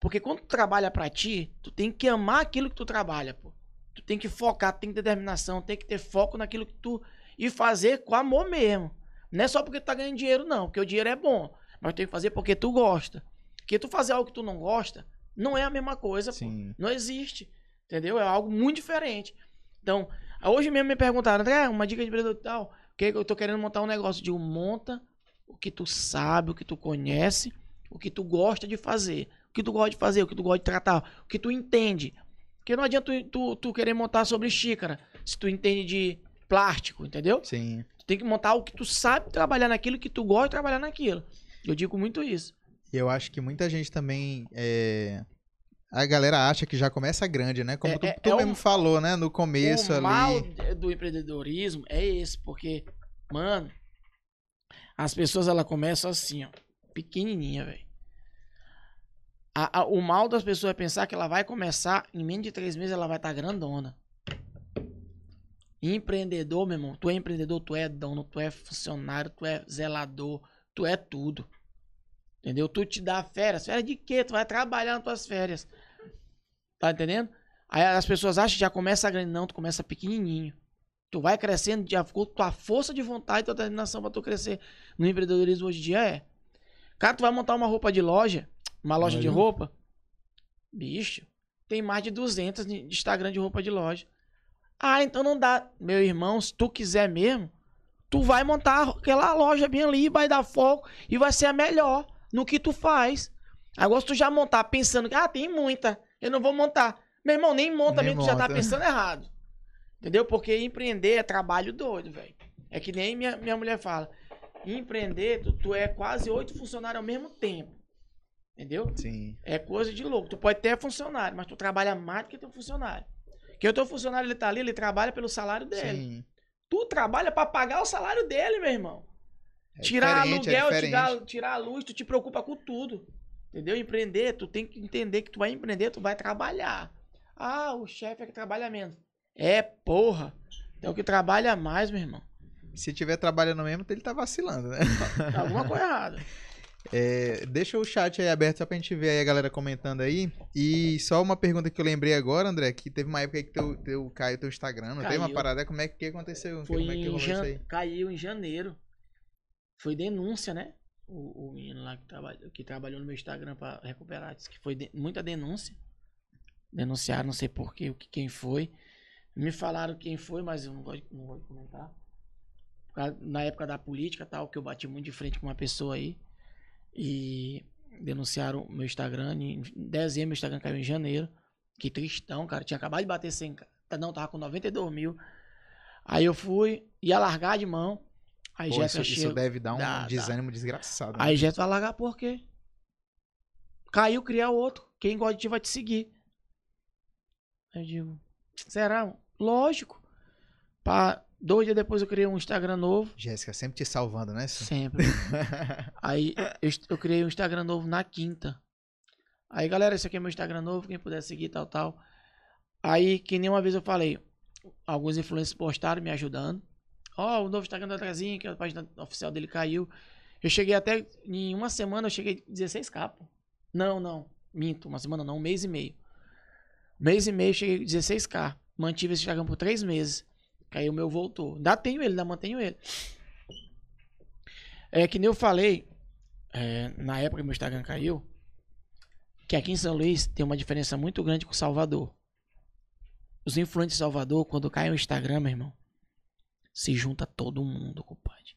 Porque quando tu trabalha pra ti, tu tem que amar aquilo que tu trabalha, pô. Tu tem que focar, tu tem que ter determinação, tem que ter foco naquilo que tu e fazer com amor mesmo. Não é só porque tu tá ganhando dinheiro não, porque o dinheiro é bom, mas tem que fazer porque tu gosta. Porque tu fazer algo que tu não gosta, não é a mesma coisa, pô. Sim. Não existe. Entendeu? É algo muito diferente. Então, hoje mesmo me perguntaram, André, uma dica de empreendedor e tal. Que eu tô querendo montar um negócio de um monta o que tu sabe, o que tu conhece, o que tu gosta de fazer. O que tu gosta de fazer, o que tu gosta de tratar, o que tu entende. Porque não adianta tu, tu, tu querer montar sobre xícara, se tu entende de plástico, entendeu? Sim. Tu tem que montar o que tu sabe trabalhar naquilo, que tu gosta de trabalhar naquilo. Eu digo muito isso. E eu acho que muita gente também é, a galera acha que já começa grande, né? Como É- tu, é- tu é mesmo um- falou, né? No começo o ali. mal do empreendedorismo é esse, porque, mano, as pessoas elas começam assim, ó, pequenininha, velho. O mal das pessoas é pensar que ela vai começar, em menos de três meses ela vai estar grandona. Empreendedor, meu irmão, tu é empreendedor, tu é dono, tu é funcionário, tu é zelador, tu é tudo. Entendeu? Tu te dá férias. Férias de quê? Tu vai trabalhar nas tuas férias. Tá entendendo? Aí as pessoas acham que já começa grande. Não, tu começa pequenininho. Tu vai crescendo de acordo com tua força de vontade e tua determinação pra tu crescer. No empreendedorismo hoje em dia é. Cara, tu vai montar uma roupa de loja, uma loja de Olha. roupa. Bicho, tem mais de 200 de de Instagram de roupa de loja. Ah, então não dá. Meu irmão, se tu quiser mesmo, tu vai montar aquela loja bem ali, vai dar foco e vai ser a melhor no que tu faz. Agora, se tu já montar pensando que, ah, tem muita, eu não vou montar. Meu irmão, nem monta Nem mesmo, tu já tá monta. pensando errado. Entendeu? Porque empreender é trabalho doido, velho. É que nem minha, minha mulher fala. Empreender, tu, tu é quase oito funcionários ao mesmo tempo. Entendeu? Sim. É coisa de louco. Tu pode ter funcionário, mas tu trabalha mais do que teu funcionário. Porque o teu funcionário, ele tá ali, ele trabalha pelo salário dele. Sim. Tu trabalha pra pagar o salário dele, meu irmão. É tirar é aluguel, tirar, diferente. tirar a luz, tu te preocupa com tudo. Entendeu? Empreender, tu tem que entender que tu vai empreender, tu vai trabalhar. Ah, o chefe é que trabalha menos. É, porra. É o que trabalha mais, meu irmão. Se tiver trabalhando mesmo, ele tá vacilando, né? Tá alguma coisa errada. É, deixa o chat aí aberto só pra gente ver aí a galera comentando aí. E só uma pergunta que eu lembrei agora, André, que teve uma época aí que teu, teu, caiu teu Instagram, não tem uma parada? Como é que aconteceu? Foi Como é que rolou isso aí? Caiu em janeiro. Foi denúncia, né? O, o menino lá que, trabalha... que trabalhou no meu Instagram pra recuperar. Disse que foi de- muita denúncia. Denunciaram, não sei porquê, o que quem foi. Me falaram quem foi, mas eu não gosto, não gosto de comentar. Na época da política tal, que eu bati muito de frente com uma pessoa aí. E denunciaram meu Instagram. Em dezembro, meu Instagram caiu em janeiro. Que tristão, cara. Tinha acabado de bater 100. ca- Não, tava com 92 mil. Aí eu fui, ia largar de mão. Aí Pô, isso, isso chega. deve dar um Dá, dá. desânimo desgraçado. né? Aí Jéssica vai largar por quê? Caiu, criar outro. Quem gosta de ti vai te seguir. Aí eu digo, será? Lógico. Pá, dois dias depois eu criei um Instagram novo. Jéssica sempre te salvando, né? Sempre. Aí eu, eu criei um Instagram novo na quinta. Aí, galera, esse aqui é meu Instagram novo, quem puder seguir, tal, tal. Aí, que nem uma vez eu falei, alguns influencers postaram me ajudando. Ó, o novo Instagram do Andrezinho, que a página oficial dele caiu. Eu cheguei até, em uma semana, eu cheguei 16k, pô. Não, não, minto, uma semana não, um mês e meio. Mês e meio, eu cheguei 16k. Mantive esse Instagram por três meses. Aí o meu voltou. Ainda tenho ele, ainda mantenho ele. É que nem eu falei, é, na época que meu Instagram caiu, que aqui em São Luís tem uma diferença muito grande com Salvador. Os influentes de Salvador, quando cai o Instagram, meu irmão, se junta todo mundo, compadre.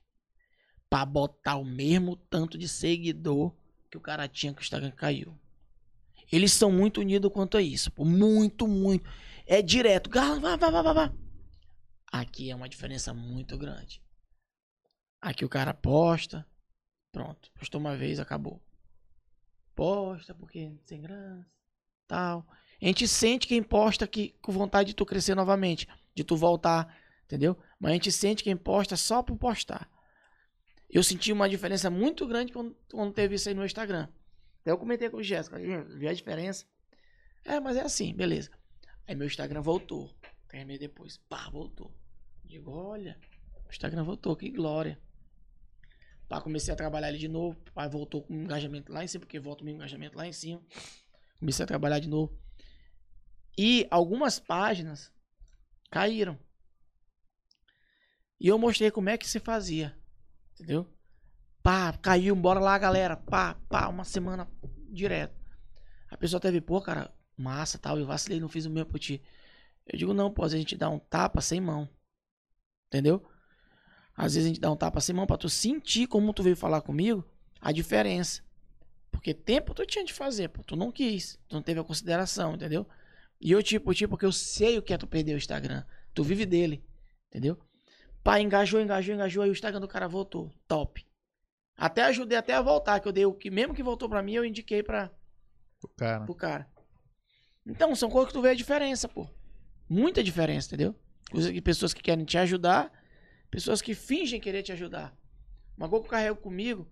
Pra botar o mesmo tanto de seguidor que o cara tinha que o Instagram caiu. Eles são muito unidos quanto a isso. Muito, muito. É direto. Gala, vá, vá, vá, vá. Aqui é uma diferença muito grande. Aqui o cara posta. Pronto. Postou uma vez, acabou. Posta porque sem graça. Tal. A gente sente quem posta que com vontade de tu crescer novamente. De tu voltar. Entendeu? Mas a gente sente quem posta só por postar. Eu senti uma diferença muito grande quando, quando teve isso aí no Instagram. Até eu comentei com o Jéssica. "Gente, Vi a diferença. É, mas é assim, beleza. Aí meu Instagram voltou. Meses depois. Pá, voltou. Digo, olha, o Instagram voltou, que glória. Pá, comecei a trabalhar ali de novo. Pá, voltou com o engajamento lá em cima, porque volta o meu engajamento lá em cima. Comecei a trabalhar de novo. E algumas páginas caíram. E eu mostrei como é que se fazia. Entendeu? Pá, caiu, bora lá, galera. Pá, pá, uma semana direto. A pessoa teve, pô, cara, massa tal. Eu vacilei, não fiz o meu por ti. Eu digo, não, pô, às vezes a gente dá um tapa sem mão. Entendeu? Às vezes a gente dá um tapa sem mão pra tu sentir como tu veio falar comigo a diferença. Porque tempo tu tinha de fazer, pô. Tu não quis. Tu não teve a consideração, entendeu? E eu, tipo, tipo, porque eu sei o que é tu perder o Instagram. Tu vive dele. Entendeu? Pá, engajou, engajou, engajou. Aí o Instagram do cara voltou. Top. Até ajudei até a voltar. Que eu dei o que, mesmo que voltou pra mim, eu indiquei pra, O cara. pro cara. Então, são coisas que tu vê a diferença, pô. Muita diferença, entendeu? Que pessoas que querem te ajudar, pessoas que fingem querer te ajudar. Uma coisa que eu carrego comigo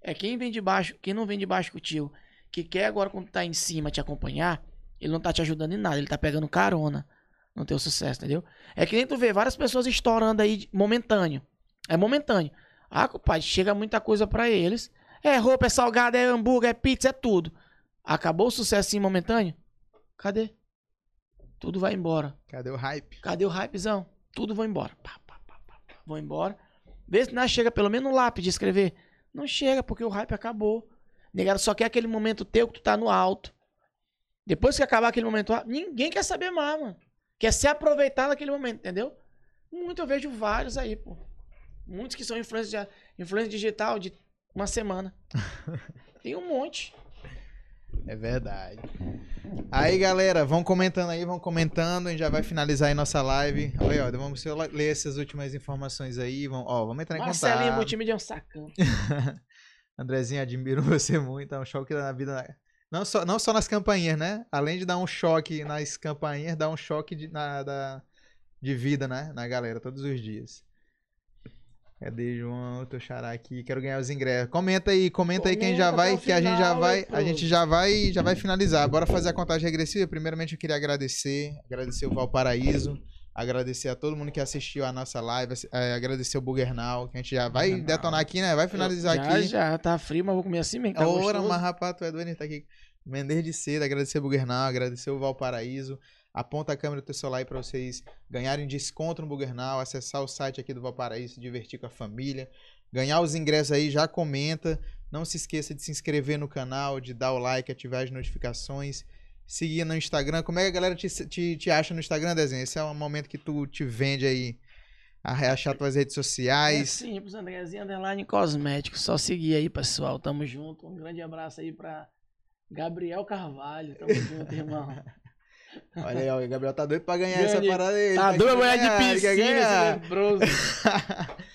é quem vem de baixo, quem não vem de baixo contigo, que quer agora quando tá em cima te acompanhar, ele não tá te ajudando em nada, ele tá pegando carona no teu sucesso, entendeu? É que nem tu vê várias pessoas estourando aí momentâneo. É momentâneo. Ah, compadre, chega muita coisa pra eles. É roupa, é salgado, é hambúrguer, é pizza, é tudo. Acabou o sucesso assim momentâneo? Cadê? Tudo vai embora. Cadê o hype? Cadê o hypezão? Tudo vai embora. Pá, pá, pá, pá, pá. Vão embora. Vê se não chega pelo menos no lápis de escrever. Não chega, porque o hype acabou. Negado só quer aquele momento teu que tu tá no alto. Depois que acabar aquele momento, ninguém quer saber mais, mano. Quer se aproveitar daquele momento, entendeu? Muito eu vejo vários aí, pô. Muitos que são influência, influência digital de uma semana. Tem um monte. É verdade. Aí, galera, vão comentando aí, vão comentando. A gente já vai finalizar aí nossa live. Olha, ó, vamos ler essas últimas informações aí. Vamos, ó, vamos entrar em Marcelinho contato. Multimídia é um sacão. Andrezinho, admiro você muito. É um choque na vida. Não só, não só nas campainhas, né? Além de dar um choque nas campainhas, dá um choque de, na, da, de vida, né? Na galera, todos os dias. Cadê, João? Teu xará aqui. Quero ganhar os ingressos. Comenta aí, comenta, comenta aí quem já vai, que a gente já vai, a gente já vai, já vai finalizar. Bora fazer a contagem regressiva. Primeiramente eu queria agradecer, agradecer o Valparaíso, agradecer a todo mundo que assistiu a nossa live, é, agradecer o Bugernal, que a gente já vai detonar aqui, né? Vai finalizar já, aqui. Já, tá frio, mas vou comer assim mesmo. Tá Ora, mas rapaz, tu é doido, tá aqui. Mendes de cedo, agradecer o Bugernal, agradecer o Valparaíso. Aponta a câmera do teu celular aí para vocês ganharem desconto no Bugernal, acessar o site aqui do Valparaíso, se divertir com a família. Ganhar os ingressos aí, já comenta. Não se esqueça de se inscrever no canal, de dar o like, ativar as notificações. Seguir no Instagram. Como é que a galera te, te, te acha no Instagram, Desenho? Esse é o momento que tu te vende aí a reachar tuas redes sociais. É simples, Andrezinho Underline Cosméticos. Só seguir aí, pessoal. Tamo junto. Um grande abraço aí pra Gabriel Carvalho. Tamo junto, irmão. Olha aí, ó, o Gabriel tá doido pra ganhar Ganhei. essa parada aí. Tá, tá doido pra ganhar de piscina,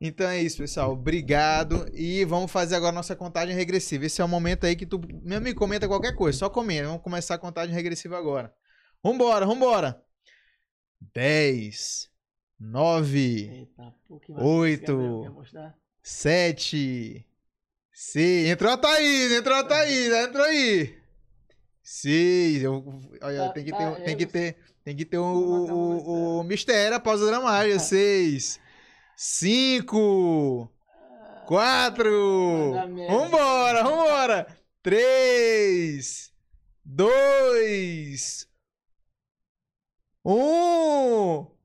Então é isso, pessoal. Obrigado. E vamos fazer agora nossa contagem regressiva. Esse é o momento aí que tu mesmo me comenta qualquer coisa. Só comenta. Vamos começar a contagem regressiva agora. Vambora, vambora. 10, 9, 8, 7, 6. Entrou a Thaís, entrou a Thaís, entrou aí. Sim, eu, olha, tá, tem que tá, ter, tem que ter, tem que ter o, o, o, mistério, a pausa dramática. Seis, cinco, quatro, vambora, vambora. Três, dois, um.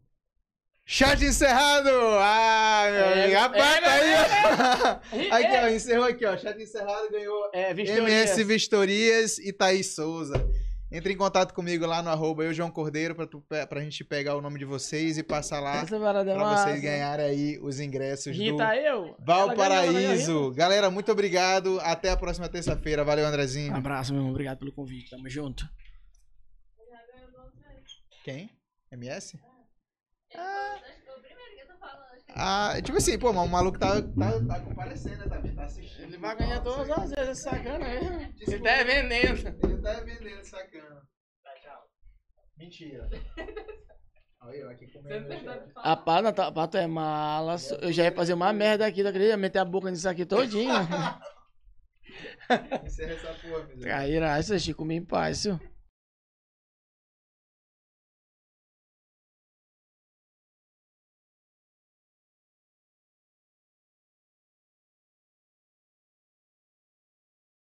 Chat encerrado! Ah, meu é, amigo, rapaz, é, tá aí, ó. Aqui, ó, encerrou aqui, ó. Chat encerrado ganhou é, vistorias. MS Vistorias e Thaís Souza. Entre em contato comigo lá no arroba eu, João Cordeiro, pra, tu, pra gente pegar o nome de vocês e passar lá Essa pra massa. vocês ganharem aí os ingressos Rita, do eu. Valparaíso. Galera, muito obrigado. Até a próxima terça-feira. Valeu, Andrezinho. Um abraço, meu irmão. Obrigado pelo convite. Tamo junto. Quem? MS? Ah, ah, tipo assim, pô, mas o maluco tá, tá, tá comparecendo, né, também, tá assistindo. Ele vai ganhar todas as vezes, sacana aí. Ele tá vendendo. Ele tá vendendo, sacana. Tchau. Mentira. Olha eu aqui comendo. A pata, pato é mala. Eu já ia fazer uma merda aqui, não acredita? Meter a boca nisso aqui todinho. Encerra essa porra. Traíra, isso, Chico, me em paz, senhor.